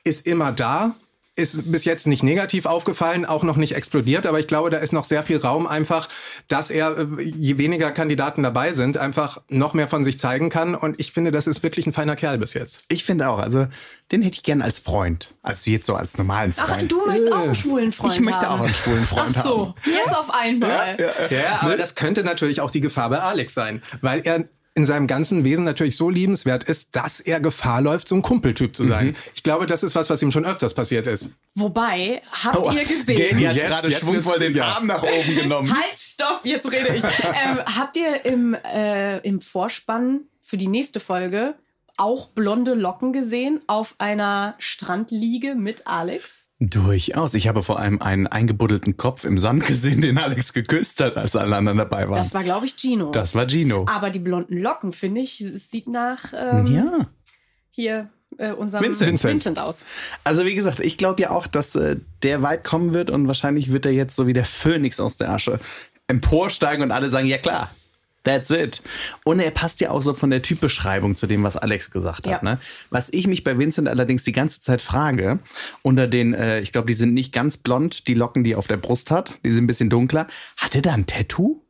ist immer da, ist bis jetzt nicht negativ aufgefallen, auch noch nicht explodiert, aber ich glaube, da ist noch sehr viel Raum einfach, dass er, äh, je weniger Kandidaten dabei sind, einfach noch mehr von sich zeigen kann. Und ich finde, das ist wirklich ein feiner Kerl bis jetzt. Ich finde auch, also den hätte ich gern als Freund. Also jetzt so als normalen Freund. Ach, du möchtest auch einen schwulen Freund ich möchte haben. auch einen schwulen Freund Ach so, haben. jetzt auf einmal. Ja, aber das könnte natürlich auch die Gefahr bei Alex sein, weil er in seinem ganzen Wesen natürlich so liebenswert ist, dass er Gefahr läuft, so ein Kumpeltyp zu sein. Ich glaube, das ist was, was ihm schon öfters passiert ist. Wobei, habt Oh, ihr gesehen? Gaby hat Jetzt- gerade jetzt schwungvoll den ja. Arm nach oben genommen. Halt, stopp, jetzt rede ich. ähm, habt ihr im, äh, im Vorspann für die nächste Folge auch blonde Locken gesehen auf einer Strandliege mit Alex? Durchaus. Ich habe vor allem einen eingebuddelten Kopf im Sand gesehen, den Alex geküsst hat, als alle anderen dabei waren. Das war, glaube ich, Gino. Das war Gino. Aber die blonden Locken, finde ich, es sieht nach ähm, Ja. hier äh, unserem Vincent. Vincent aus. Also wie gesagt, ich glaube ja auch, dass äh, der weit kommen wird und wahrscheinlich wird er jetzt so wie der Phönix aus der Asche emporsteigen und alle sagen, ja klar, that's it. Und er passt ja auch so von der Typbeschreibung zu dem, was Alex gesagt hat. Ja. Ne? Was ich mich bei Vincent allerdings die ganze Zeit frage, unter den, äh, ich glaube, die sind nicht ganz blond, die Locken, die er auf der Brust hat, die sind ein bisschen dunkler. Hat er da ein Tattoo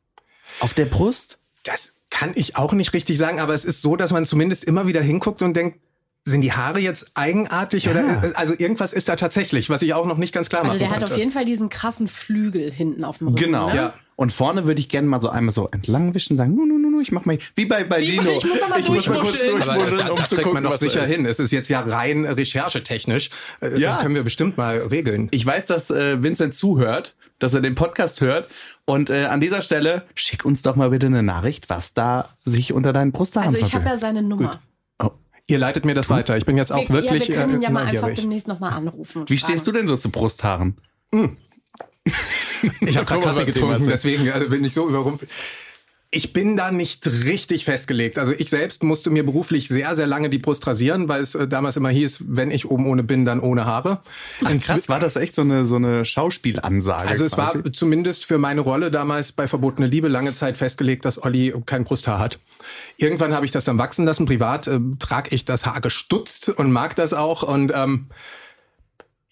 auf der Brust? Das kann ich auch nicht richtig sagen, aber es ist so, dass man zumindest immer wieder hinguckt und denkt, sind die Haare jetzt eigenartig oder äh, also irgendwas ist da tatsächlich, was ich auch noch nicht ganz klar Also machen der hat konnte. auf jeden Fall diesen krassen Flügel hinten auf dem Rücken. Genau. Ne? Ja. Und vorne würde ich gerne mal so einmal so entlangwischen, sagen, nu, nu, nu, nu, ich mach mal, wie bei, bei Wie Gino. bei- ich muss noch mal kurz durchwuscheln. Aber durchwuscheln, da, um das zu kriegt gucken, man doch sicher ist. hin. Es ist jetzt ja rein recherchetechnisch. Äh, Ja. Das können wir bestimmt mal regeln. Ich weiß, dass äh, Vincent zuhört, dass er den Podcast hört. Und äh, an dieser Stelle, schick uns doch mal bitte eine Nachricht, was da sich unter deinen Brusthaaren Also ich habe ja seine Nummer. Ihr leitet mir das weiter. Ich bin jetzt auch wir, wirklich ja, wir können ihn äh, ja mal einfach demnächst nochmal anrufen. Wie fragen. stehst du denn so zu Brusthaaren? *laughs* Ich habe Kaffee getrunken, deswegen äh, bin ich so überrumpelt. Ich bin da nicht richtig festgelegt. Also ich selbst musste mir beruflich sehr, sehr lange die Brust rasieren, weil es äh, damals immer hieß, wenn ich oben ohne bin, dann ohne Haare. Ach, krass, war das echt so eine, so eine Schauspielansage? Also es war quasi? zumindest für meine Rolle damals bei Verbotene Liebe lange Zeit festgelegt, dass Olli kein Brusthaar hat. Irgendwann habe ich das dann wachsen lassen. Privat äh, trage ich das Haar gestutzt und mag das auch. Und ähm,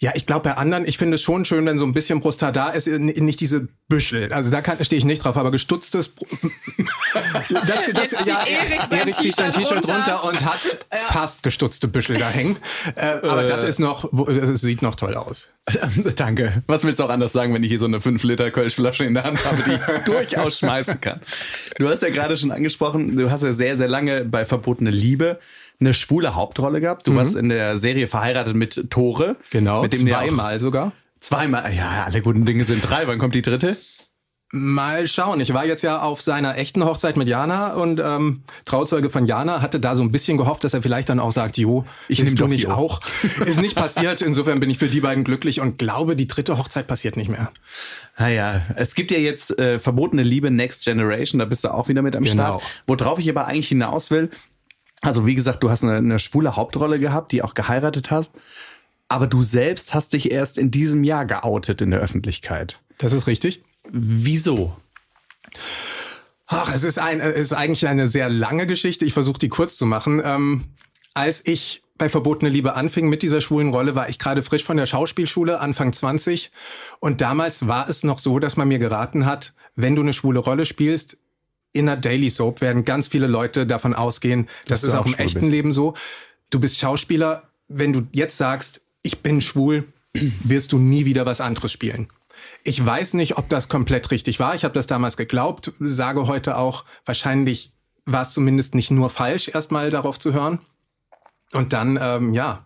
ja, ich glaube bei anderen, ich finde es schon schön, wenn so ein bisschen Brusthaar da ist, n- nicht diese Büschel. Also da kann- stehe ich nicht drauf, aber gestutztes. Br- *laughs* das, Jetzt zieht Erik sein Erik zieht sein T-Shirt runter runter und hat fast gestutzte Büschel da hängen. Äh, aber das ist noch, das sieht noch toll aus. *laughs* Danke. Was willst du auch anders sagen, wenn ich hier so eine 5 Liter Kölschflasche in der Hand habe, die ich *laughs* durchaus schmeißen kann? Du hast ja gerade schon angesprochen, du hast ja sehr, sehr lange bei Verbotene Liebe eine schwule Hauptrolle gehabt. Du warst in der Serie verheiratet mit Tore. Mhm. Genau, Mit dem zweimal sogar. Zweimal. Ja, alle guten Dinge sind drei. Wann kommt die dritte? Mal schauen. Ich war jetzt ja auf seiner echten Hochzeit mit Jana und ähm, Trauzeuge von Jana hatte da so ein bisschen gehofft, dass er vielleicht dann auch sagt, Jo, Ich ich nehm nehm du doch nicht auch. *laughs* Ist nicht passiert. Insofern bin ich für die beiden glücklich und glaube, die dritte Hochzeit passiert nicht mehr. Naja, es gibt ja jetzt äh, verbotene Liebe Next Generation, da bist du auch wieder mit am Genau. Start. Worauf ich aber eigentlich hinaus will, also wie gesagt, du hast eine, eine schwule Hauptrolle gehabt, die auch geheiratet hast, aber du selbst hast dich erst in diesem Jahr geoutet in der Öffentlichkeit. Das ist richtig. Wieso? Ach, es ist, ein, es ist eigentlich eine sehr lange Geschichte. Ich versuche die kurz zu machen. Ähm, als ich bei Verbotene Liebe anfing mit dieser schwulen Rolle, war ich gerade frisch von der Schauspielschule, Anfang 20. Und damals war es noch so, dass man mir geraten hat, wenn du eine schwule Rolle spielst, in einer Daily Soap werden ganz viele Leute davon ausgehen, das ist auch auch im echten bist. Leben so. Du bist Schauspieler, wenn du jetzt sagst, ich bin schwul, *clears throat* wirst du nie wieder was anderes spielen. Ich weiß nicht, ob das komplett richtig war. Ich habe das damals geglaubt, sage heute auch, wahrscheinlich war es zumindest nicht nur falsch, erstmal darauf zu hören. Und dann, ähm, ja,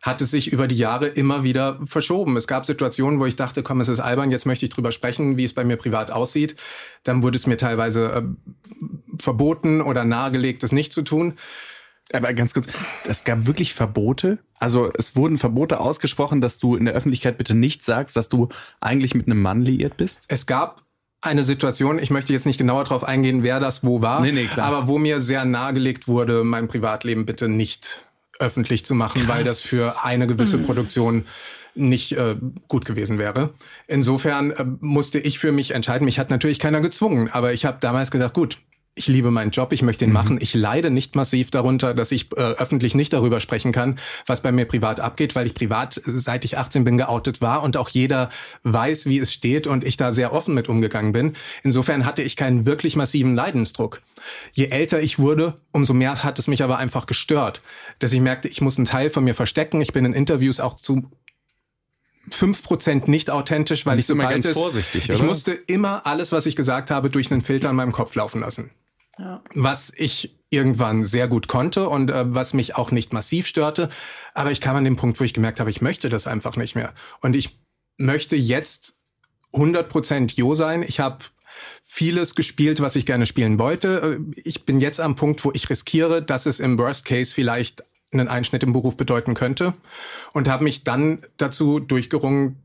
hat es sich über die Jahre immer wieder verschoben. Es gab Situationen, wo ich dachte, komm, es ist albern, jetzt möchte ich drüber sprechen, wie es bei mir privat aussieht. Dann wurde es mir teilweise äh, verboten oder nahegelegt, es nicht zu tun. Aber ganz kurz, es gab wirklich Verbote? Also es wurden Verbote ausgesprochen, dass du in der Öffentlichkeit bitte nicht sagst, dass du eigentlich mit einem Mann liiert bist? Es gab eine Situation, ich möchte jetzt nicht genauer darauf eingehen, wer das wo war, nee, nee, aber wo mir sehr nahegelegt wurde, mein Privatleben bitte nicht öffentlich zu machen, Krass. weil das für eine gewisse mhm. Produktion nicht äh, gut gewesen wäre. Insofern äh, musste ich für mich entscheiden. Mich hat natürlich keiner gezwungen, aber ich habe damals gedacht, gut, ich liebe meinen Job, ich möchte ihn mhm. machen. Ich leide nicht massiv darunter, dass ich äh, öffentlich nicht darüber sprechen kann, was bei mir privat abgeht, weil ich privat, seit ich 18 bin, geoutet war und auch jeder weiß, wie es steht und ich da sehr offen mit umgegangen bin. Insofern hatte ich keinen wirklich massiven Leidensdruck. Je älter ich wurde, umso mehr hat es mich aber einfach gestört, dass ich merkte, ich muss einen Teil von mir verstecken. Ich bin in Interviews auch zu fünf Prozent nicht authentisch, weil ich so ganz ist. vorsichtig, oder? Ich musste immer alles, was ich gesagt habe, durch einen Filter in meinem Kopf laufen lassen. Ja. Was ich irgendwann sehr gut konnte und äh, was mich auch nicht massiv störte. Aber ich kam an den Punkt, wo ich gemerkt habe, ich möchte das einfach nicht mehr. Und ich möchte jetzt 100% Jo sein. Ich habe vieles gespielt, was ich gerne spielen wollte. Äh, ich bin jetzt am Punkt, wo ich riskiere, dass es im Worst Case vielleicht einen Einschnitt im Beruf bedeuten könnte und habe mich dann dazu durchgerungen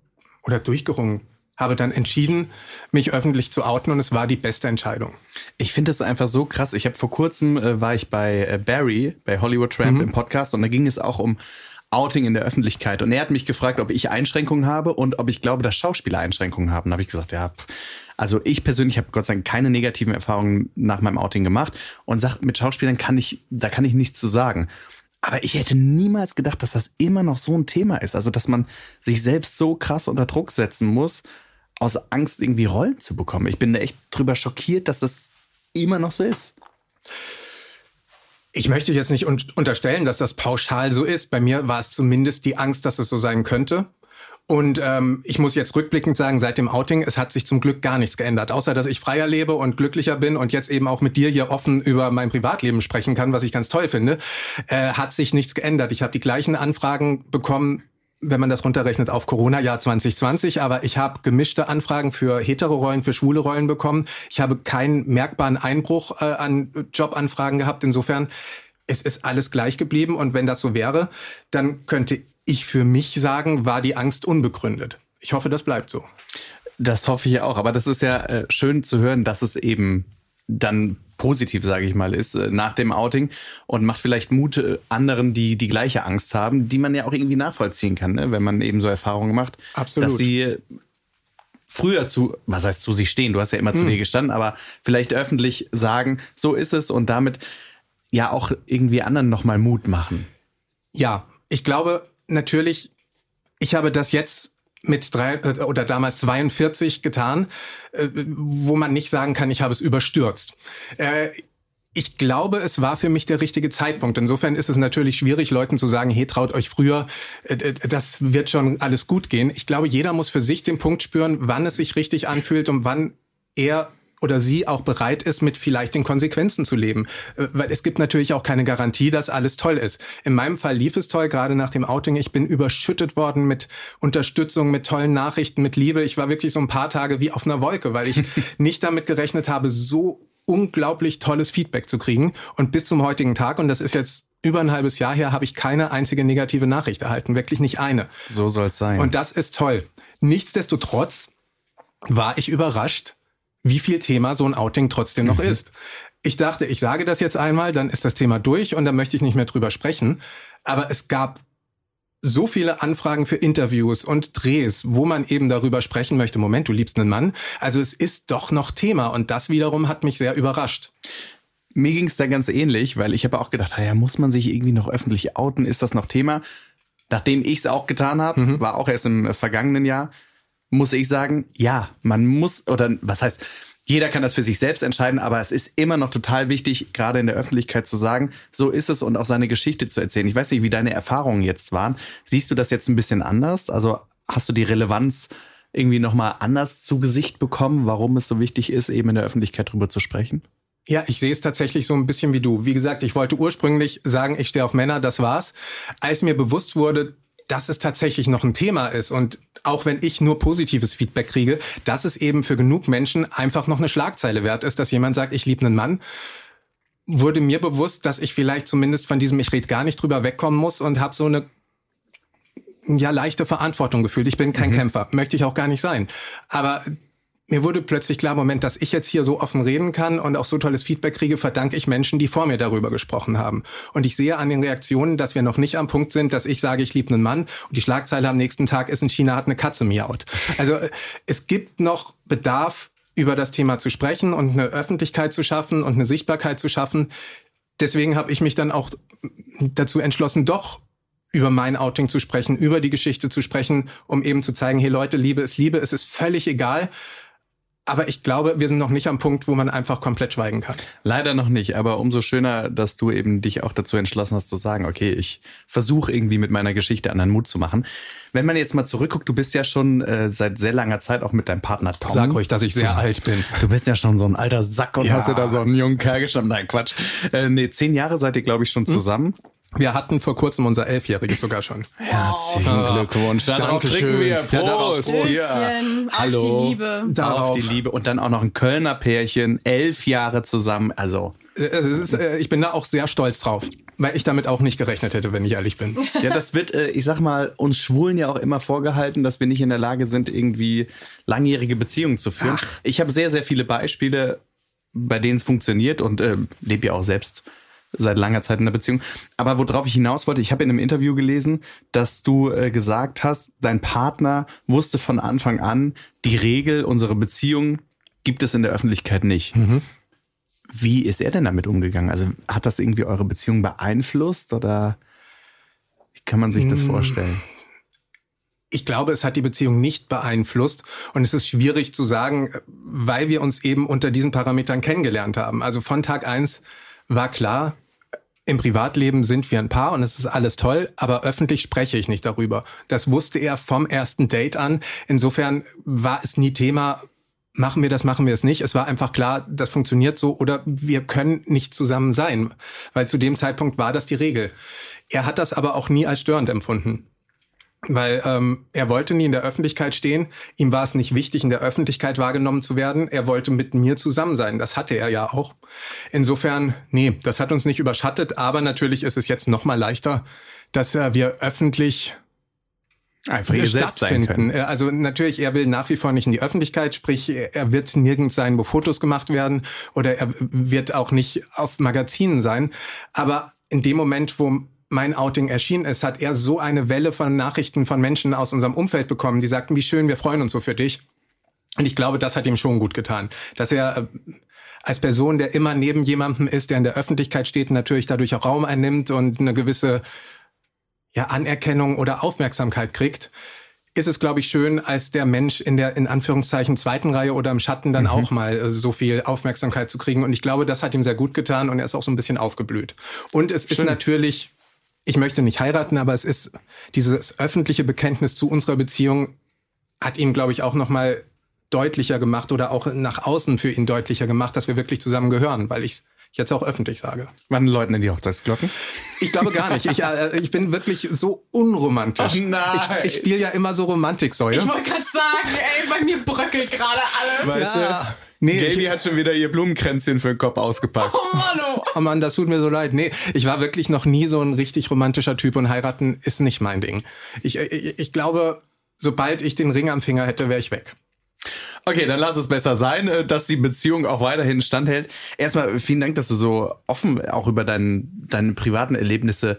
oder durchgerungen habe dann entschieden, mich öffentlich zu outen und es war die beste Entscheidung. Ich finde das einfach so krass. Ich habe vor kurzem äh, war ich bei äh, Barry bei Hollywood Tramp mhm. im Podcast und da ging es auch um Outing in der Öffentlichkeit und er hat mich gefragt, ob ich Einschränkungen habe und ob ich glaube, dass Schauspieler Einschränkungen haben. Da habe ich gesagt, ja, also ich persönlich habe Gott sei Dank keine negativen Erfahrungen nach meinem Outing gemacht und sag, mit Schauspielern kann ich, da kann ich nichts zu sagen. Aber ich hätte niemals gedacht, dass das immer noch so ein Thema ist. Also, dass man sich selbst so krass unter Druck setzen muss, aus Angst irgendwie Rollen zu bekommen. Ich bin da echt drüber schockiert, dass das immer noch so ist. Ich möchte jetzt nicht unterstellen, dass das pauschal so ist. Bei mir war es zumindest die Angst, dass es so sein könnte. Und ähm, ich muss jetzt rückblickend sagen, seit dem Outing, es hat sich zum Glück gar nichts geändert, außer dass ich freier lebe und glücklicher bin und jetzt eben auch mit dir hier offen über mein Privatleben sprechen kann, was ich ganz toll finde, äh, hat sich nichts geändert. Ich habe die gleichen Anfragen bekommen, wenn man das runterrechnet auf Corona-Jahr 2020, aber ich habe gemischte Anfragen für hetero Rollen, für schwule Rollen bekommen. Ich habe keinen merkbaren Einbruch äh, an Jobanfragen gehabt. Insofern, es ist alles gleich geblieben und wenn das so wäre, dann könnte ich für mich sagen, war die Angst unbegründet. Ich hoffe, das bleibt so. Das hoffe ich auch. Aber das ist ja äh, schön zu hören, dass es eben dann positiv, sage ich mal, ist äh, nach dem Outing und macht vielleicht Mut äh, anderen, die die gleiche Angst haben, die man ja auch irgendwie nachvollziehen kann, ne? wenn man eben so Erfahrungen macht. Absolut. Dass sie früher zu, was heißt zu sich stehen, du hast ja immer zu hm. dir gestanden, aber vielleicht öffentlich sagen, so ist es und damit ja auch irgendwie anderen nochmal Mut machen. Ja, ich glaube, natürlich, ich habe das jetzt mit drei äh, oder damals 42 getan, äh, wo man nicht sagen kann, ich habe es überstürzt. Äh, ich glaube, es war für mich der richtige Zeitpunkt. Insofern ist es natürlich schwierig, Leuten zu sagen, hey, traut euch früher, das wird schon alles gut gehen. Ich glaube, jeder muss für sich den Punkt spüren, wann es sich richtig anfühlt und wann er oder sie auch bereit ist, mit vielleicht den Konsequenzen zu leben. Äh, weil es gibt natürlich auch keine Garantie, dass alles toll ist. In meinem Fall lief es toll, gerade nach dem Outing. Ich bin überschüttet worden mit Unterstützung, mit tollen Nachrichten, mit Liebe. Ich war wirklich so ein paar Tage wie auf einer Wolke, weil ich *laughs* nicht damit gerechnet habe, so unglaublich tolles Feedback zu kriegen. Und bis zum heutigen Tag, und das ist jetzt über ein halbes Jahr her, habe ich keine einzige negative Nachricht erhalten. Wirklich nicht eine. So soll es sein. Und das ist toll. Nichtsdestotrotz war ich überrascht, wie viel Thema so ein Outing trotzdem noch mhm. ist. Ich dachte, ich sage das jetzt einmal, dann ist das Thema durch und dann möchte ich nicht mehr drüber sprechen. Aber es gab so viele Anfragen für Interviews und Drehs, wo man eben darüber sprechen möchte. Moment, du liebst einen Mann. Also es ist doch noch Thema und das wiederum hat mich sehr überrascht. Mir ging es da ganz ähnlich, weil ich habe auch gedacht, ja, muss man sich irgendwie noch öffentlich outen? Ist das noch Thema? Nachdem ich es auch getan habe, mhm. war auch erst im vergangenen Jahr, muss ich sagen, ja, man muss, oder was heißt, jeder kann das für sich selbst entscheiden, aber es ist immer noch total wichtig, gerade in der Öffentlichkeit zu sagen, so ist es und auch seine Geschichte zu erzählen. Ich weiß nicht, wie deine Erfahrungen jetzt waren. Siehst du das jetzt ein bisschen anders? Also hast du die Relevanz irgendwie nochmal anders zu Gesicht bekommen, warum es so wichtig ist, eben in der Öffentlichkeit drüber zu sprechen? Ja, ich sehe es tatsächlich so ein bisschen wie du. Wie gesagt, ich wollte ursprünglich sagen, ich stehe auf Männer, das war's. Als mir bewusst wurde, dass es tatsächlich noch ein Thema ist und auch wenn ich nur positives Feedback kriege, dass es eben für genug Menschen einfach noch eine Schlagzeile wert ist, dass jemand sagt, ich liebe einen Mann. wurde mir bewusst, dass ich vielleicht zumindest von diesem Ich red gar nicht drüber wegkommen muss und habe so eine ja leichte Verantwortung gefühlt. Ich bin kein mhm. Kämpfer, möchte ich auch gar nicht sein. Aber mir wurde plötzlich klar, Moment, dass ich jetzt hier so offen reden kann und auch so tolles Feedback kriege, verdanke ich Menschen, die vor mir darüber gesprochen haben. Und ich sehe an den Reaktionen, dass wir noch nicht am Punkt sind, dass ich sage, ich liebe einen Mann und die Schlagzeile am nächsten Tag ist, in China hat eine Katze miaut. Also äh, es gibt noch Bedarf, über das Thema zu sprechen und eine Öffentlichkeit zu schaffen und eine Sichtbarkeit zu schaffen. Deswegen habe ich mich dann auch dazu entschlossen, doch über mein Outing zu sprechen, über die Geschichte zu sprechen, um eben zu zeigen, hey Leute, Liebe ist Liebe, es ist völlig egal, aber ich glaube, wir sind noch nicht am Punkt, wo man einfach komplett schweigen kann. Leider noch nicht, aber umso schöner, dass du eben dich auch dazu entschlossen hast zu sagen, okay, ich versuche irgendwie mit meiner Geschichte anderen Mut zu machen. Wenn man jetzt mal zurückguckt, du bist ja schon äh, seit sehr langer Zeit auch mit deinem Partner Tom. Sag euch, dass ich sehr alt bin. Du bist ja schon so ein alter Sack und ja. hast dir da so einen jungen Kerl gestanden. Nein, Quatsch. Äh, nee, zehn Jahre seid ihr, glaube ich, schon hm? zusammen. Hm? Wir hatten vor kurzem unser Elfjähriges sogar schon. *laughs* Herzlichen Glückwunsch. Darauf trinken wir. Prost. Ja, Prost. Ja. Auf Hallo. die Liebe. Darauf. Auf die Liebe. Und dann auch noch ein Kölner Pärchen. Elf Jahre zusammen. Also. Ist, äh, ich bin da auch sehr stolz drauf. Weil ich damit auch nicht gerechnet hätte, wenn ich ehrlich bin. *laughs* Ja, das wird, äh, ich sag mal, uns Schwulen ja auch immer vorgehalten, dass wir nicht in der Lage sind, irgendwie langjährige Beziehungen zu führen. Ach. Ich habe sehr, sehr viele Beispiele, bei denen es funktioniert und äh, lebe ja auch selbst seit langer Zeit in der Beziehung. Aber worauf ich hinaus wollte, ich habe in einem Interview gelesen, dass du äh, gesagt hast, dein Partner wusste von Anfang an, die Regel, unsere Beziehung gibt es in der Öffentlichkeit nicht. Mhm. Wie ist er denn damit umgegangen? Also hat das irgendwie eure Beziehung beeinflusst oder wie kann man sich das hm. vorstellen? Ich glaube, es hat die Beziehung nicht beeinflusst und es ist schwierig zu sagen, weil wir uns eben unter diesen Parametern kennengelernt haben. Also von Tag eins war klar, im Privatleben sind wir ein Paar und es ist alles toll, aber öffentlich spreche ich nicht darüber. Das wusste er vom ersten Date an. Insofern war es nie Thema, machen wir das, machen wir es nicht. Es war einfach klar, das funktioniert so oder wir können nicht zusammen sein, weil zu dem Zeitpunkt war das die Regel. Er hat das aber auch nie als störend empfunden weil ähm, er wollte nie in der Öffentlichkeit stehen. Ihm war es nicht wichtig, in der Öffentlichkeit wahrgenommen zu werden. Er wollte mit mir zusammen sein. Das hatte er ja auch. Insofern, nee, das hat uns nicht überschattet. Aber natürlich ist es jetzt noch mal leichter, dass äh, wir öffentlich Einfach ihr selbst sein können. Äh, also natürlich, er will nach wie vor nicht in die Öffentlichkeit, sprich, er wird nirgends sein, wo Fotos gemacht werden oder er wird auch nicht auf Magazinen sein. Aber in dem Moment, wo mein Outing erschienen ist, hat er so eine Welle von Nachrichten von Menschen aus unserem Umfeld bekommen, die sagten, wie schön, wir freuen uns so für dich. Und ich glaube, das hat ihm schon gut getan, dass er äh, als Person, der immer neben jemandem ist, der in der Öffentlichkeit steht, natürlich dadurch auch Raum einnimmt und eine gewisse ja, Anerkennung oder Aufmerksamkeit kriegt, ist es, glaube ich, schön, als der Mensch in der, in Anführungszeichen, zweiten Reihe oder im Schatten dann mhm. auch mal äh, so viel Aufmerksamkeit zu kriegen. Und ich glaube, das hat ihm sehr gut getan und er ist auch so ein bisschen aufgeblüht. Und es schön. ist natürlich ich möchte nicht heiraten, aber es ist dieses öffentliche Bekenntnis zu unserer Beziehung hat ihm, glaube ich, auch noch mal deutlicher gemacht oder auch nach außen für ihn deutlicher gemacht, dass wir wirklich zusammen gehören, weil ich jetzt auch öffentlich sage. Wann läuten denn die Hochzeitsglocken? Ich glaube gar nicht. Ich, äh, ich bin wirklich so unromantisch. Oh nein. Ich, ich spiele ja immer so Romantiksäule. Ich wollte gerade sagen, ey, bei mir bröckelt gerade alles. Weißt ja. Nee, Gaby hat schon wieder ihr Blumenkränzchen für den Kopf ausgepackt. Oh Mann, oh. oh Mann, das tut mir so leid. Nee, ich war wirklich noch nie so ein richtig romantischer Typ und heiraten ist nicht mein Ding. Ich, ich, ich glaube, sobald ich den Ring am Finger hätte, wäre ich weg. Okay, dann lass es besser sein, äh, dass die Beziehung auch weiterhin standhält. Erstmal vielen Dank, dass du so offen auch über deinen, deine privaten Erlebnisse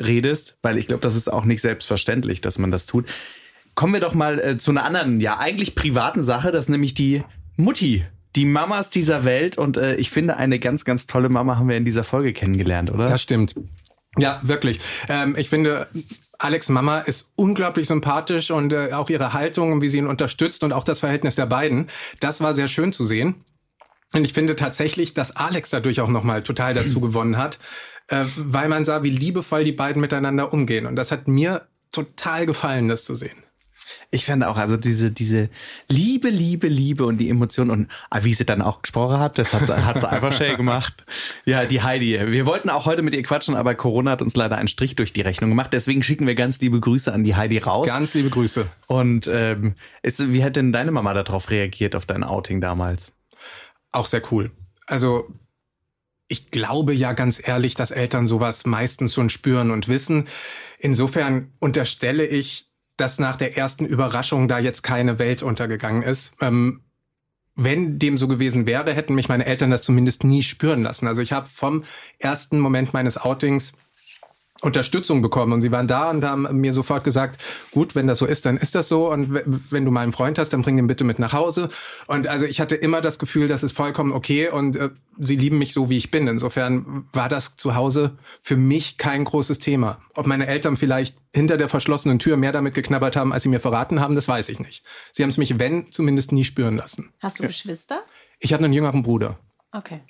redest, weil ich glaube, das ist auch nicht selbstverständlich, dass man das tut. Kommen wir doch mal äh, zu einer anderen, ja eigentlich privaten Sache, das ist nämlich die Mutti die Mamas dieser Welt und äh, ich finde, eine ganz, ganz tolle Mama haben wir in dieser Folge kennengelernt, oder? Das stimmt. Ja, wirklich. Ähm, ich finde, Alex Mama ist unglaublich sympathisch und äh, auch ihre Haltung, wie sie ihn unterstützt und auch das Verhältnis der beiden, das war sehr schön zu sehen. Und ich finde tatsächlich, dass Alex dadurch auch nochmal total dazu gewonnen hat, äh, weil man sah, wie liebevoll die beiden miteinander umgehen. Und das hat mir total gefallen, das zu sehen. Ich fände auch, also diese, diese Liebe, Liebe, Liebe und die Emotionen und wie sie dann auch gesprochen hat, das hat, hat sie einfach schön gemacht. Ja, die Heidi. Wir wollten auch heute mit ihr quatschen, aber Corona hat uns leider einen Strich durch die Rechnung gemacht. Deswegen schicken wir ganz liebe Grüße an die Heidi raus. Ganz liebe Grüße. Und ähm, ist, wie hat denn deine Mama darauf reagiert, auf dein Outing damals? Auch sehr cool. Also ich glaube ja ganz ehrlich, dass Eltern sowas meistens schon spüren und wissen. Insofern unterstelle ich, dass nach der ersten Überraschung da jetzt keine Welt untergegangen ist. Ähm, wenn dem so gewesen wäre, hätten mich meine Eltern das zumindest nie spüren lassen. Also ich habe vom ersten Moment meines Outings Unterstützung bekommen und sie waren da und haben mir sofort gesagt, gut, wenn das so ist, dann ist das so und wenn du mal einen Freund hast, dann bring ihn bitte mit nach Hause und also ich hatte immer das Gefühl, das ist vollkommen okay und äh, sie lieben mich so, wie ich bin. Insofern war das zu Hause für mich kein großes Thema. Ob meine Eltern vielleicht hinter der verschlossenen Tür mehr damit geknabbert haben, als sie mir verraten haben, das weiß ich nicht. Sie haben es mich, wenn, zumindest nie spüren lassen. Hast du ja. Geschwister? Ich habe einen jüngeren Bruder. Okay.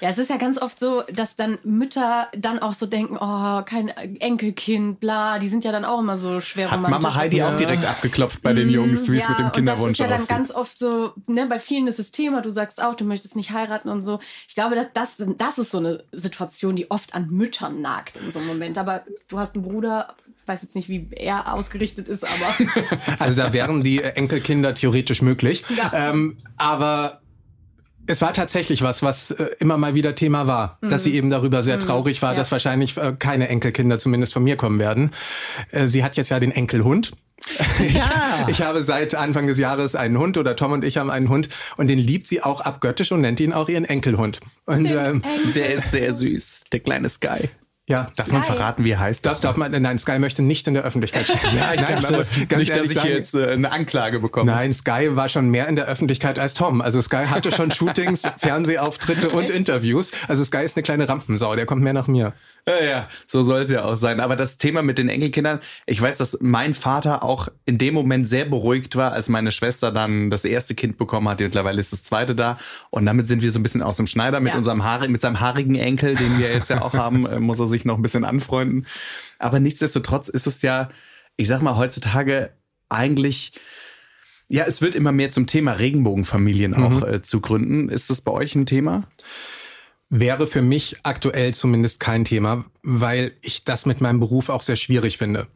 Ja, es ist ja ganz oft so, dass dann Mütter dann auch so denken, oh, kein Enkelkind, bla, die sind ja dann auch immer so schwer Hat romantisch. Mama Heidi ja. auch direkt abgeklopft bei den Jungs, wie ja, es mit dem Kinderwunsch aussieht. Das ist ja dann ganz oft so, ne, bei vielen ist das Thema, du sagst auch, du möchtest nicht heiraten und so. Ich glaube, dass das, das ist so eine Situation, die oft an Müttern nagt in so einem Moment. Aber du hast einen Bruder, weiß jetzt nicht, wie er ausgerichtet ist, aber. *laughs* also da wären die Enkelkinder theoretisch möglich. Ja. Ähm, aber es war tatsächlich was, was äh, immer mal wieder Thema war, mhm. dass sie eben darüber sehr mhm. traurig war, ja. dass wahrscheinlich äh, keine Enkelkinder zumindest von mir kommen werden. Äh, sie hat jetzt ja den Enkelhund. *laughs* Ja. *laughs* Ich habe seit Anfang des Jahres einen Hund oder Tom und ich haben einen Hund und den liebt sie auch abgöttisch und nennt ihn auch ihren Enkelhund. Und ähm, der ist sehr süß, der kleine Sky. Ja, darf Sky. man verraten, wie er heißt? Das darf man. Nein, Sky möchte nicht in der Öffentlichkeit *laughs* stehen. ja, ich nein, dachte, ganz nicht, dass ich sagen, jetzt äh, eine Anklage bekomme. Nein, Sky war schon mehr in der Öffentlichkeit als Tom. Also Sky hatte schon *laughs* Shootings, Fernsehauftritte und Interviews. Also Sky ist eine kleine Rampensau. Der kommt mehr nach mir. Ja, ja, so soll es ja auch sein. Aber das Thema mit den Enkelkindern, ich weiß, dass mein Vater auch in dem Moment sehr beruhigt war, als meine Schwester dann das erste Kind bekommen hat. Mittlerweile ist das zweite da. Und damit sind wir so ein bisschen aus dem Schneider mit ja. unserem Haare, mit seinem haarigen Enkel, den wir jetzt ja auch haben, äh, muss er sich noch ein bisschen anfreunden. Aber nichtsdestotrotz ist es ja, ich sag mal, heutzutage eigentlich ja, es wird immer mehr zum Thema Regenbogenfamilien mhm. auch äh, zu gründen. Ist das bei euch ein Thema? wäre für mich aktuell zumindest kein Thema, weil ich das mit meinem Beruf auch sehr schwierig finde.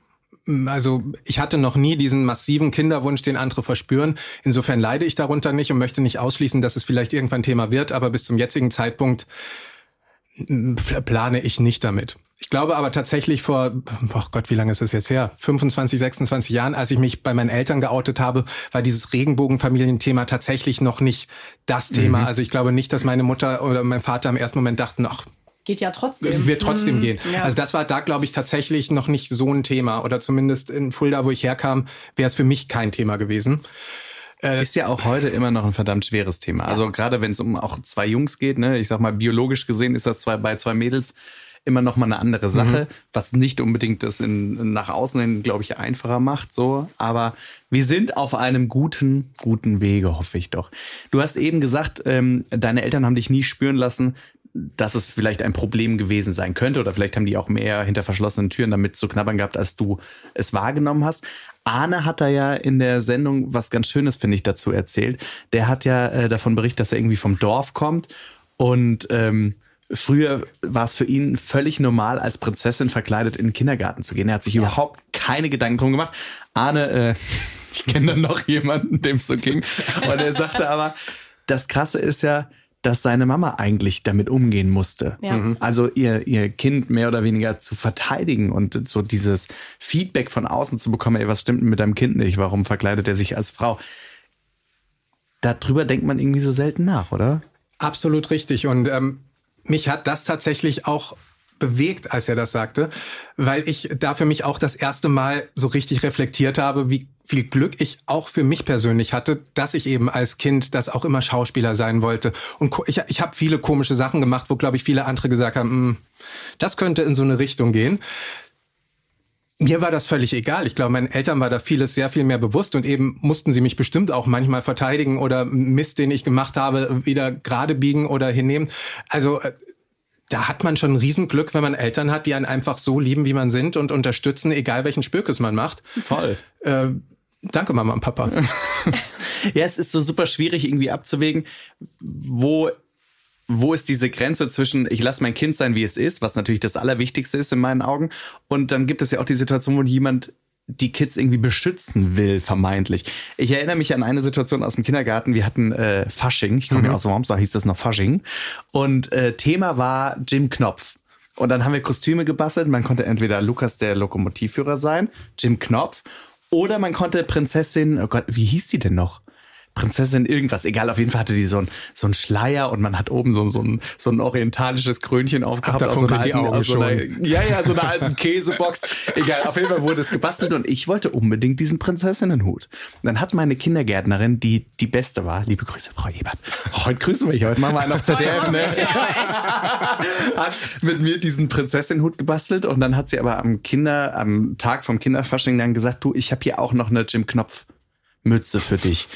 Also ich hatte noch nie diesen massiven Kinderwunsch, den andere verspüren. Insofern leide ich darunter nicht und möchte nicht ausschließen, dass es vielleicht irgendwann Thema wird, aber bis zum jetzigen Zeitpunkt plane ich nicht damit. Ich glaube aber tatsächlich vor, oh Gott, wie lange ist das jetzt her? 25, 26 Jahren, als ich mich bei meinen Eltern geoutet habe, war dieses Regenbogenfamilienthema tatsächlich noch nicht das Thema. Mhm. Also ich glaube nicht, dass meine Mutter oder mein Vater im ersten Moment dachten, ach, geht ja trotzdem. Wird trotzdem mhm. gehen. Ja. Also das war da, glaube ich, tatsächlich noch nicht so ein Thema. Oder zumindest in Fulda, wo ich herkam, wäre es für mich kein Thema gewesen. Äh, ist ja auch heute immer noch ein verdammt schweres Thema. Also gerade wenn es um auch zwei Jungs geht, ne, ich sag mal, biologisch gesehen ist das zwei, bei zwei Mädels immer noch mal eine andere Sache, mhm. was nicht unbedingt das in, nach außen hin, glaube ich, einfacher macht. So, aber wir sind auf einem guten, guten Wege, hoffe ich doch. Du hast eben gesagt, ähm, deine Eltern haben dich nie spüren lassen, dass es vielleicht ein Problem gewesen sein könnte oder vielleicht haben die auch mehr hinter verschlossenen Türen damit zu knabbern gehabt, als du es wahrgenommen hast. Arne hat da ja in der Sendung was ganz Schönes, finde ich, dazu erzählt. Der hat ja äh, davon berichtet, dass er irgendwie vom Dorf kommt und ähm, Früher war es für ihn völlig normal, als Prinzessin verkleidet in den Kindergarten zu gehen. Er hat sich ja. überhaupt keine Gedanken drum gemacht. Arne, äh, *laughs* ich kenne dann noch jemanden, dem es so ging. Und er sagte aber, das Krasse ist ja, dass seine Mama eigentlich damit umgehen musste. Ja. Mhm. Also ihr, ihr Kind mehr oder weniger zu verteidigen und so dieses Feedback von außen zu bekommen, ey, was stimmt mit deinem Kind nicht? Warum verkleidet er sich als Frau? Darüber denkt man irgendwie so selten nach, oder? Absolut richtig. Und ähm, mich hat das tatsächlich auch bewegt, als er das sagte, weil ich da für mich auch das erste Mal so richtig reflektiert habe, wie viel Glück ich auch für mich persönlich hatte, dass ich eben als Kind das auch immer Schauspieler sein wollte. Und ich, ich habe viele komische Sachen gemacht, wo, glaube ich, viele andere gesagt haben, hm, das könnte in so eine Richtung gehen. Mir war das völlig egal. Ich glaube, meinen Eltern war da vieles sehr viel mehr bewusst und eben mussten sie mich bestimmt auch manchmal verteidigen oder Mist, den ich gemacht habe, wieder gerade biegen oder hinnehmen. Also äh, da hat man schon ein Riesenglück, wenn man Eltern hat, die einen einfach so lieben, wie man sind und unterstützen, egal welchen Spökes man macht. Voll. Äh, danke, Mama und Papa. *laughs* ja, es ist so super schwierig irgendwie abzuwägen, wo wo ist diese Grenze zwischen, ich lasse mein Kind sein, wie es ist, was natürlich das Allerwichtigste ist in meinen Augen. Und dann gibt es ja auch die Situation, wo jemand die Kids irgendwie beschützen will, vermeintlich. Ich erinnere mich an eine Situation aus dem Kindergarten. Wir hatten äh, Fasching. Ich komme ja aus Worms, da hieß das noch Fasching. Und äh, Thema war Jim Knopf. Und dann haben wir Kostüme gebastelt. Man konnte entweder Lukas der Lokomotivführer sein, Jim Knopf, oder man konnte Prinzessin, oh Gott, wie hieß die denn noch? Prinzessin irgendwas, egal, auf jeden Fall hatte die so ein, so ein Schleier und man hat oben so, so, ein, so ein orientalisches Krönchen aufgehabt. Ach, aus so einer alten, Augen aus so einer, schon. *laughs* ja, ja, so einer alten Käsebox. Egal, auf jeden Fall wurde es gebastelt und ich wollte unbedingt diesen Prinzessinnenhut. Und dann hat meine Kindergärtnerin, die die beste war, liebe Grüße, Frau Ebert. Heute grüßen wir dich, heute machen wir einen auf ZDF, ne? *laughs* hat mit mir diesen Prinzessinnenhut gebastelt und dann hat sie aber am Kinder, am Tag vom Kinderfasching dann gesagt, du, ich habe hier auch noch eine Jim Knopf Mütze für dich.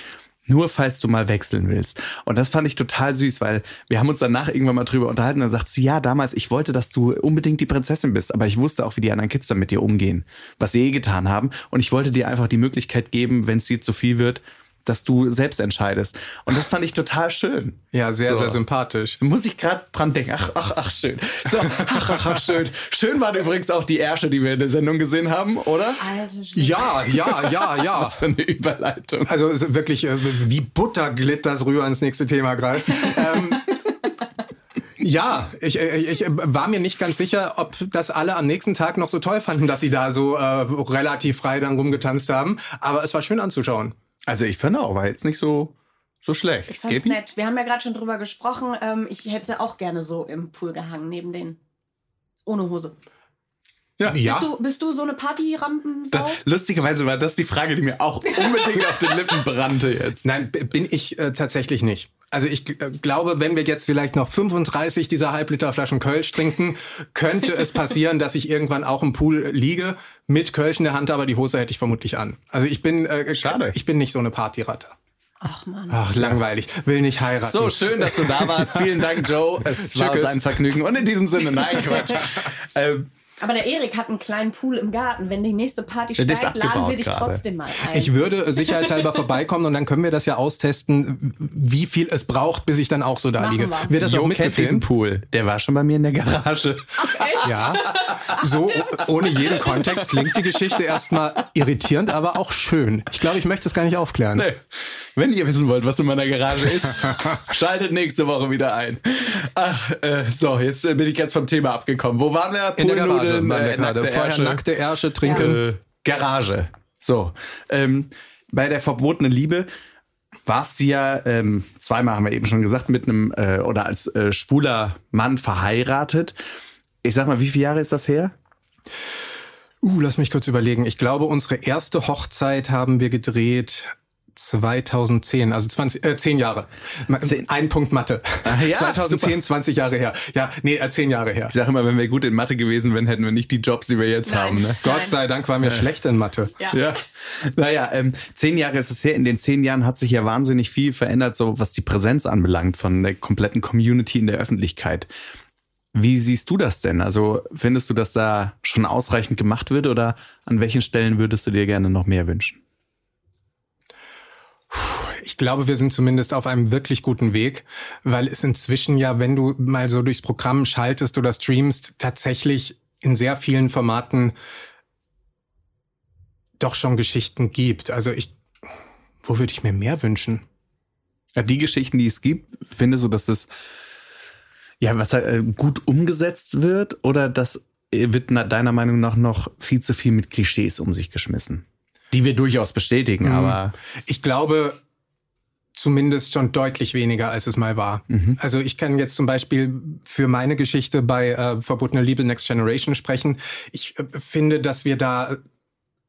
Nur falls du mal wechseln willst. Und das fand ich total süß, weil wir haben uns danach irgendwann mal drüber unterhalten. Und dann sagt sie, ja, damals, ich wollte, dass du unbedingt die Prinzessin bist, aber ich wusste auch, wie die anderen Kids dann mit dir umgehen, was sie eh getan haben. Und ich wollte dir einfach die Möglichkeit geben, wenn es dir zu viel wird, dass du selbst entscheidest. Und das fand ich total schön. Ja, sehr, So. sehr sympathisch. Muss ich gerade dran denken. Ach, ach, ach, schön. So, ach, ach, ach, schön. Schön waren übrigens auch die Ärsche, die wir in der Sendung gesehen haben, oder? Alter. Ja, ja, ja, ja. *laughs* Was für eine Überleitung. Also wirklich äh, wie Butter glitt das rüber ins nächste Thema gerade. ähm, ja, ich, äh, ich war mir nicht ganz sicher, ob das alle am nächsten Tag noch so toll fanden, dass sie da so äh, relativ frei dann rumgetanzt haben. Aber es war schön anzuschauen. Also ich finde auch, war jetzt nicht so, so schlecht. Ich fand's Gabi? nett. Wir haben ja gerade schon drüber gesprochen. Ähm, ich hätte auch gerne so im Pool gehangen, neben den. Ohne Hose. Ja, Bist, du, bist du so eine Partyrampensau? Da, lustigerweise war das die Frage, die mir auch unbedingt auf den Lippen brannte jetzt. Nein, bin ich äh, tatsächlich nicht. Also ich äh, glaube, wenn wir jetzt vielleicht noch 35 dieser Halbliter Flaschen Kölsch trinken, könnte es passieren, dass ich irgendwann auch im Pool liege mit Kölsch in der Hand, aber die Hose hätte ich vermutlich an. Also ich bin äh, Schade. Ich bin nicht so eine Partyratte. Ach man. Ach, langweilig. Will nicht heiraten. So, schön, dass du da warst. Vielen Dank, Joe. *laughs* Es war Tschüss. uns ein Vergnügen. Und in diesem Sinne, nein, Quatsch. *laughs* ähm, Aber der Erik hat einen kleinen Pool im Garten. Wenn die nächste Party ist steigt, laden wir dich gerade. trotzdem mal ein. Ich würde sicherheitshalber vorbeikommen und dann können wir das ja austesten, wie viel es braucht, bis ich dann auch so da Machen liege. wir. Wird das auch Joe kennt diesen? Pool. Der war schon bei mir in der Garage. Echt? Ja, so ohne jeden Kontext klingt die Geschichte erstmal irritierend, aber auch schön. Ich glaube, ich möchte es gar nicht aufklären. Nee. Wenn ihr wissen wollt, was in meiner Garage ist, *laughs* schaltet nächste Woche wieder ein. Ach, äh, so, jetzt äh, bin ich ganz vom Thema abgekommen. Wo waren wir? In der Garage Poolnudeln, waren wir äh, gerade. nackte Vorher Ärsche. nackte Ärsche trinken. Äh, Garage. So. Ähm, bei der verbotenen Liebe warst du ja, ähm, zweimal haben wir eben schon gesagt, mit einem äh, oder als äh, schwuler Mann verheiratet. Ich sag mal, wie viele Jahre ist das her? Uh, lass mich kurz überlegen. Ich glaube, unsere erste Hochzeit haben wir gedreht 2010, also 20, äh, 10 Jahre. Zehn. Ein Punkt Mathe. Ah, ja, 2010, super. 20 Jahre her. Ja, nee, äh, 10 Jahre her. Ich sage immer, wenn wir gut in Mathe gewesen wären, hätten wir nicht die Jobs, die wir jetzt Nein. haben. Ne? Gott sei Dank waren wir schlecht in Mathe. Ja. Ja. Naja, ähm, zehn Jahre ist es her. In den zehn Jahren hat sich ja wahnsinnig viel verändert, so was die Präsenz anbelangt von der kompletten Community in der Öffentlichkeit. Wie siehst du das denn? Also findest du, dass da schon ausreichend gemacht wird oder an welchen Stellen würdest du dir gerne noch mehr wünschen? Ich glaube, wir sind zumindest auf einem wirklich guten Weg, weil es inzwischen ja, wenn du mal so durchs Programm schaltest oder streamst, tatsächlich in sehr vielen Formaten doch schon Geschichten gibt. Also ich, wo würde ich mir mehr wünschen? Ja, die Geschichten, die es gibt, findest du, dass es ja was äh, gut umgesetzt wird oder das äh, wird deiner Meinung nach noch viel zu viel mit Klischees um sich geschmissen? Die wir durchaus bestätigen, aber Ich glaube, zumindest schon deutlich weniger, als es mal war. Also ich kann jetzt zum Beispiel für meine Geschichte bei äh, Verbotene Liebe Next Generation sprechen. Ich äh, finde, dass wir da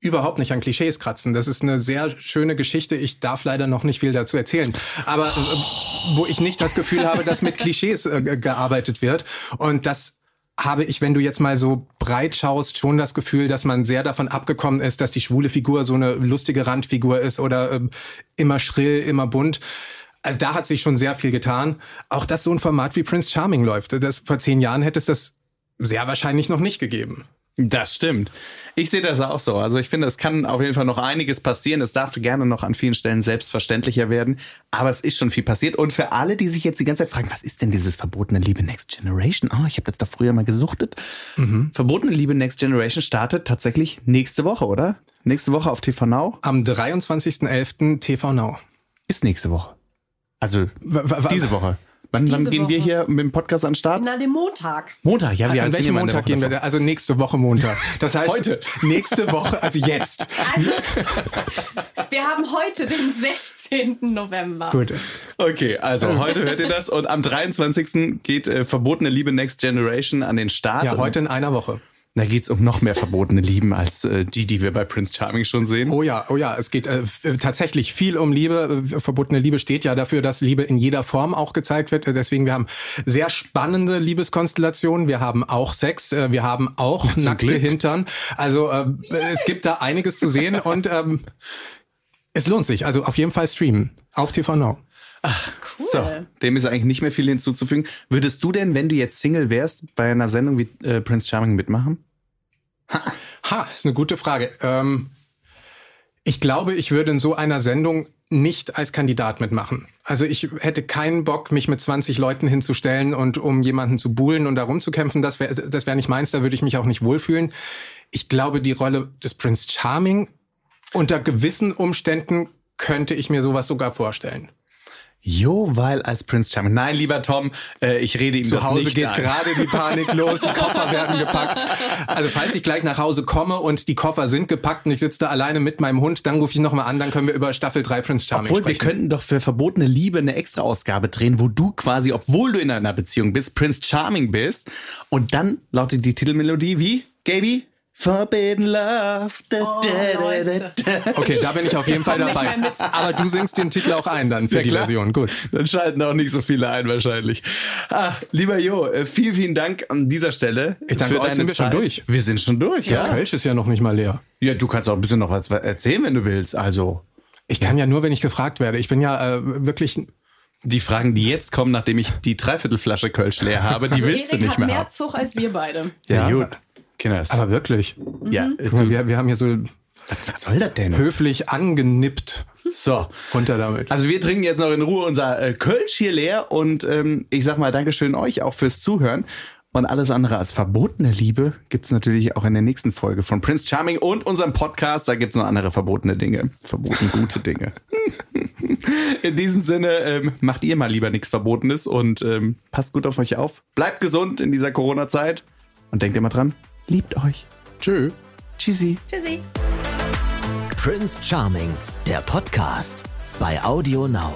überhaupt nicht an Klischees kratzen. Das ist eine sehr schöne Geschichte. Ich darf leider noch nicht viel dazu erzählen. Aber äh, wo ich nicht das Gefühl habe, dass mit *laughs* Klischees äh, ge- gearbeitet wird. Und das habe ich, wenn du jetzt mal so breit schaust, schon das Gefühl, dass man sehr davon abgekommen ist, dass die schwule Figur so eine lustige Randfigur ist oder ähm, immer schrill, immer bunt. Also da hat sich schon sehr viel getan. Auch dass so ein Format wie Prince Charming läuft. Das, vor zehn Jahren hätte es das sehr wahrscheinlich noch nicht gegeben. Das stimmt. Ich sehe das auch so. Also ich finde, es kann auf jeden Fall noch einiges passieren. Es darf gerne noch an vielen Stellen selbstverständlicher werden. Aber es ist schon viel passiert. Und für alle, die sich jetzt die ganze Zeit fragen, was ist denn dieses verbotene Liebe Next Generation? Oh, ich habe das doch früher mal gesuchtet. Mhm. Verbotene Liebe Next Generation startet tatsächlich nächste Woche, oder? Nächste Woche auf TV Now? Am 23.11. TV Now. Ist nächste Woche. Also diese Woche. Wann, wann gehen Woche. wir hier mit dem Podcast an den Start? Na, dem Montag. Montag, ja. Wir an welchem Montag gehen wir? Also nächste Woche Montag. Das heißt heute. Nächste Woche, also jetzt. Also, *laughs* wir haben heute den 16. November. Gut. Okay, also *laughs* heute hört ihr das und am 23. geht äh, Verbotene Liebe Next Generation an den Start. Ja, heute in einer Woche. Da geht's um noch mehr verbotene Lieben als äh, die, die wir bei Prince Charming schon sehen. Oh ja, oh ja, es geht äh, tatsächlich viel um Liebe. Äh, verbotene Liebe steht ja dafür, dass Liebe in jeder Form auch gezeigt wird. Äh, deswegen, wir haben sehr spannende Liebeskonstellationen. Wir haben auch Sex, äh, wir haben auch Zum nackte Glück. Hintern. Also äh, es gibt da einiges zu sehen und ähm, es lohnt sich. Also auf jeden Fall streamen auf TV Now. Ach, cool. So, dem ist eigentlich nicht mehr viel hinzuzufügen. Würdest du denn, wenn du jetzt Single wärst, bei einer Sendung wie äh, Prince Charming mitmachen? Ha, ha ist eine gute Frage. Ähm, ich glaube, ich würde in so einer Sendung nicht als Kandidat mitmachen. Also ich hätte keinen Bock, mich mit 20 Leuten hinzustellen und um jemanden zu buhlen und darum zu kämpfen. Das wäre das wär nicht meins, da würde ich mich auch nicht wohlfühlen. Ich glaube, die Rolle des Prince Charming unter gewissen Umständen könnte ich mir sowas sogar vorstellen. Jo, weil als Prince Charming. Nein, lieber Tom, äh, ich rede ihm Zu das Hause geht gerade die Panik los, die Koffer *laughs* werden gepackt. Also falls ich gleich nach Hause komme und die Koffer sind gepackt und ich sitze da alleine mit meinem Hund, dann rufe ich nochmal an, dann können wir über Staffel 3 Prince Charming obwohl, sprechen. wir könnten doch für verbotene Liebe eine Extra-Ausgabe drehen, wo du quasi, obwohl du in einer Beziehung bist, Prince Charming bist. Und dann lautet die Titelmelodie wie, Gaby? Forbidden Love. Da, Oh, da, da. Okay, da bin ich auf jeden Fall dabei. Aber du singst den Titel auch ein dann für Ja, die klar. Version. Gut. Dann schalten auch nicht so viele ein wahrscheinlich. Ah, lieber Jo, äh, vielen, vielen Dank an dieser Stelle. Ich danke für euch, deine sind wir schon Zeit. durch. Wir sind schon durch, Das ja. Kölsch ist ja noch nicht mal leer. Ja, du kannst auch ein bisschen noch was erzählen, wenn du willst. Also, Ich kann ja nur, wenn ich gefragt werde. Ich bin ja äh, wirklich die Fragen, die jetzt kommen, nachdem ich die Dreiviertelflasche Kölsch leer habe, die Also willst Erik du nicht hat mehr mehr. Zug als wir beide. Ja, Ja. gut. Kinders. Aber wirklich. ja, Mhm. äh, mal, Wir, wir haben hier so was, was soll das denn? höflich angenippt. So. Runter damit. Also wir trinken jetzt noch in Ruhe unser äh, Kölsch hier leer und ähm, ich sag mal Dankeschön euch auch fürs Zuhören. Und alles andere als verbotene Liebe gibt's natürlich auch in der nächsten Folge von Prince Charming und unserem Podcast. Da gibt's noch andere verbotene Dinge. Verboten gute Dinge. *laughs* in diesem Sinne, ähm, macht ihr mal lieber nichts Verbotenes und ähm, passt gut auf euch auf. Bleibt gesund in dieser Corona-Zeit und denkt immer dran, liebt euch. Tschö. Tschüssi. Tschüssi. Prince Charming, der Podcast bei Audio Now.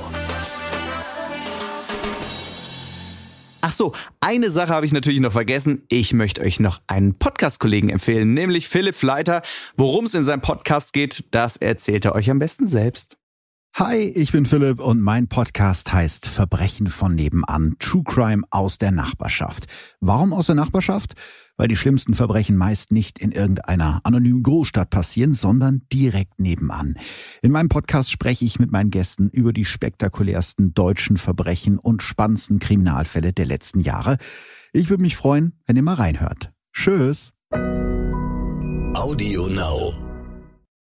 Ach so, eine Sache habe ich natürlich noch vergessen. Ich möchte euch noch einen Podcast-Kollegen empfehlen, nämlich Philipp Fleiter. Worum es in seinem Podcast geht, das erzählt er euch am besten selbst. Hi, ich bin Philipp und mein Podcast heißt Verbrechen von nebenan, True Crime aus der Nachbarschaft. Warum aus der Nachbarschaft? Weil die schlimmsten Verbrechen meist nicht in irgendeiner anonymen Großstadt passieren, sondern direkt nebenan. In meinem Podcast spreche ich mit meinen Gästen über die spektakulärsten deutschen Verbrechen und spannendsten Kriminalfälle der letzten Jahre. Ich würde mich freuen, wenn ihr mal reinhört. Tschüss. Audio Now.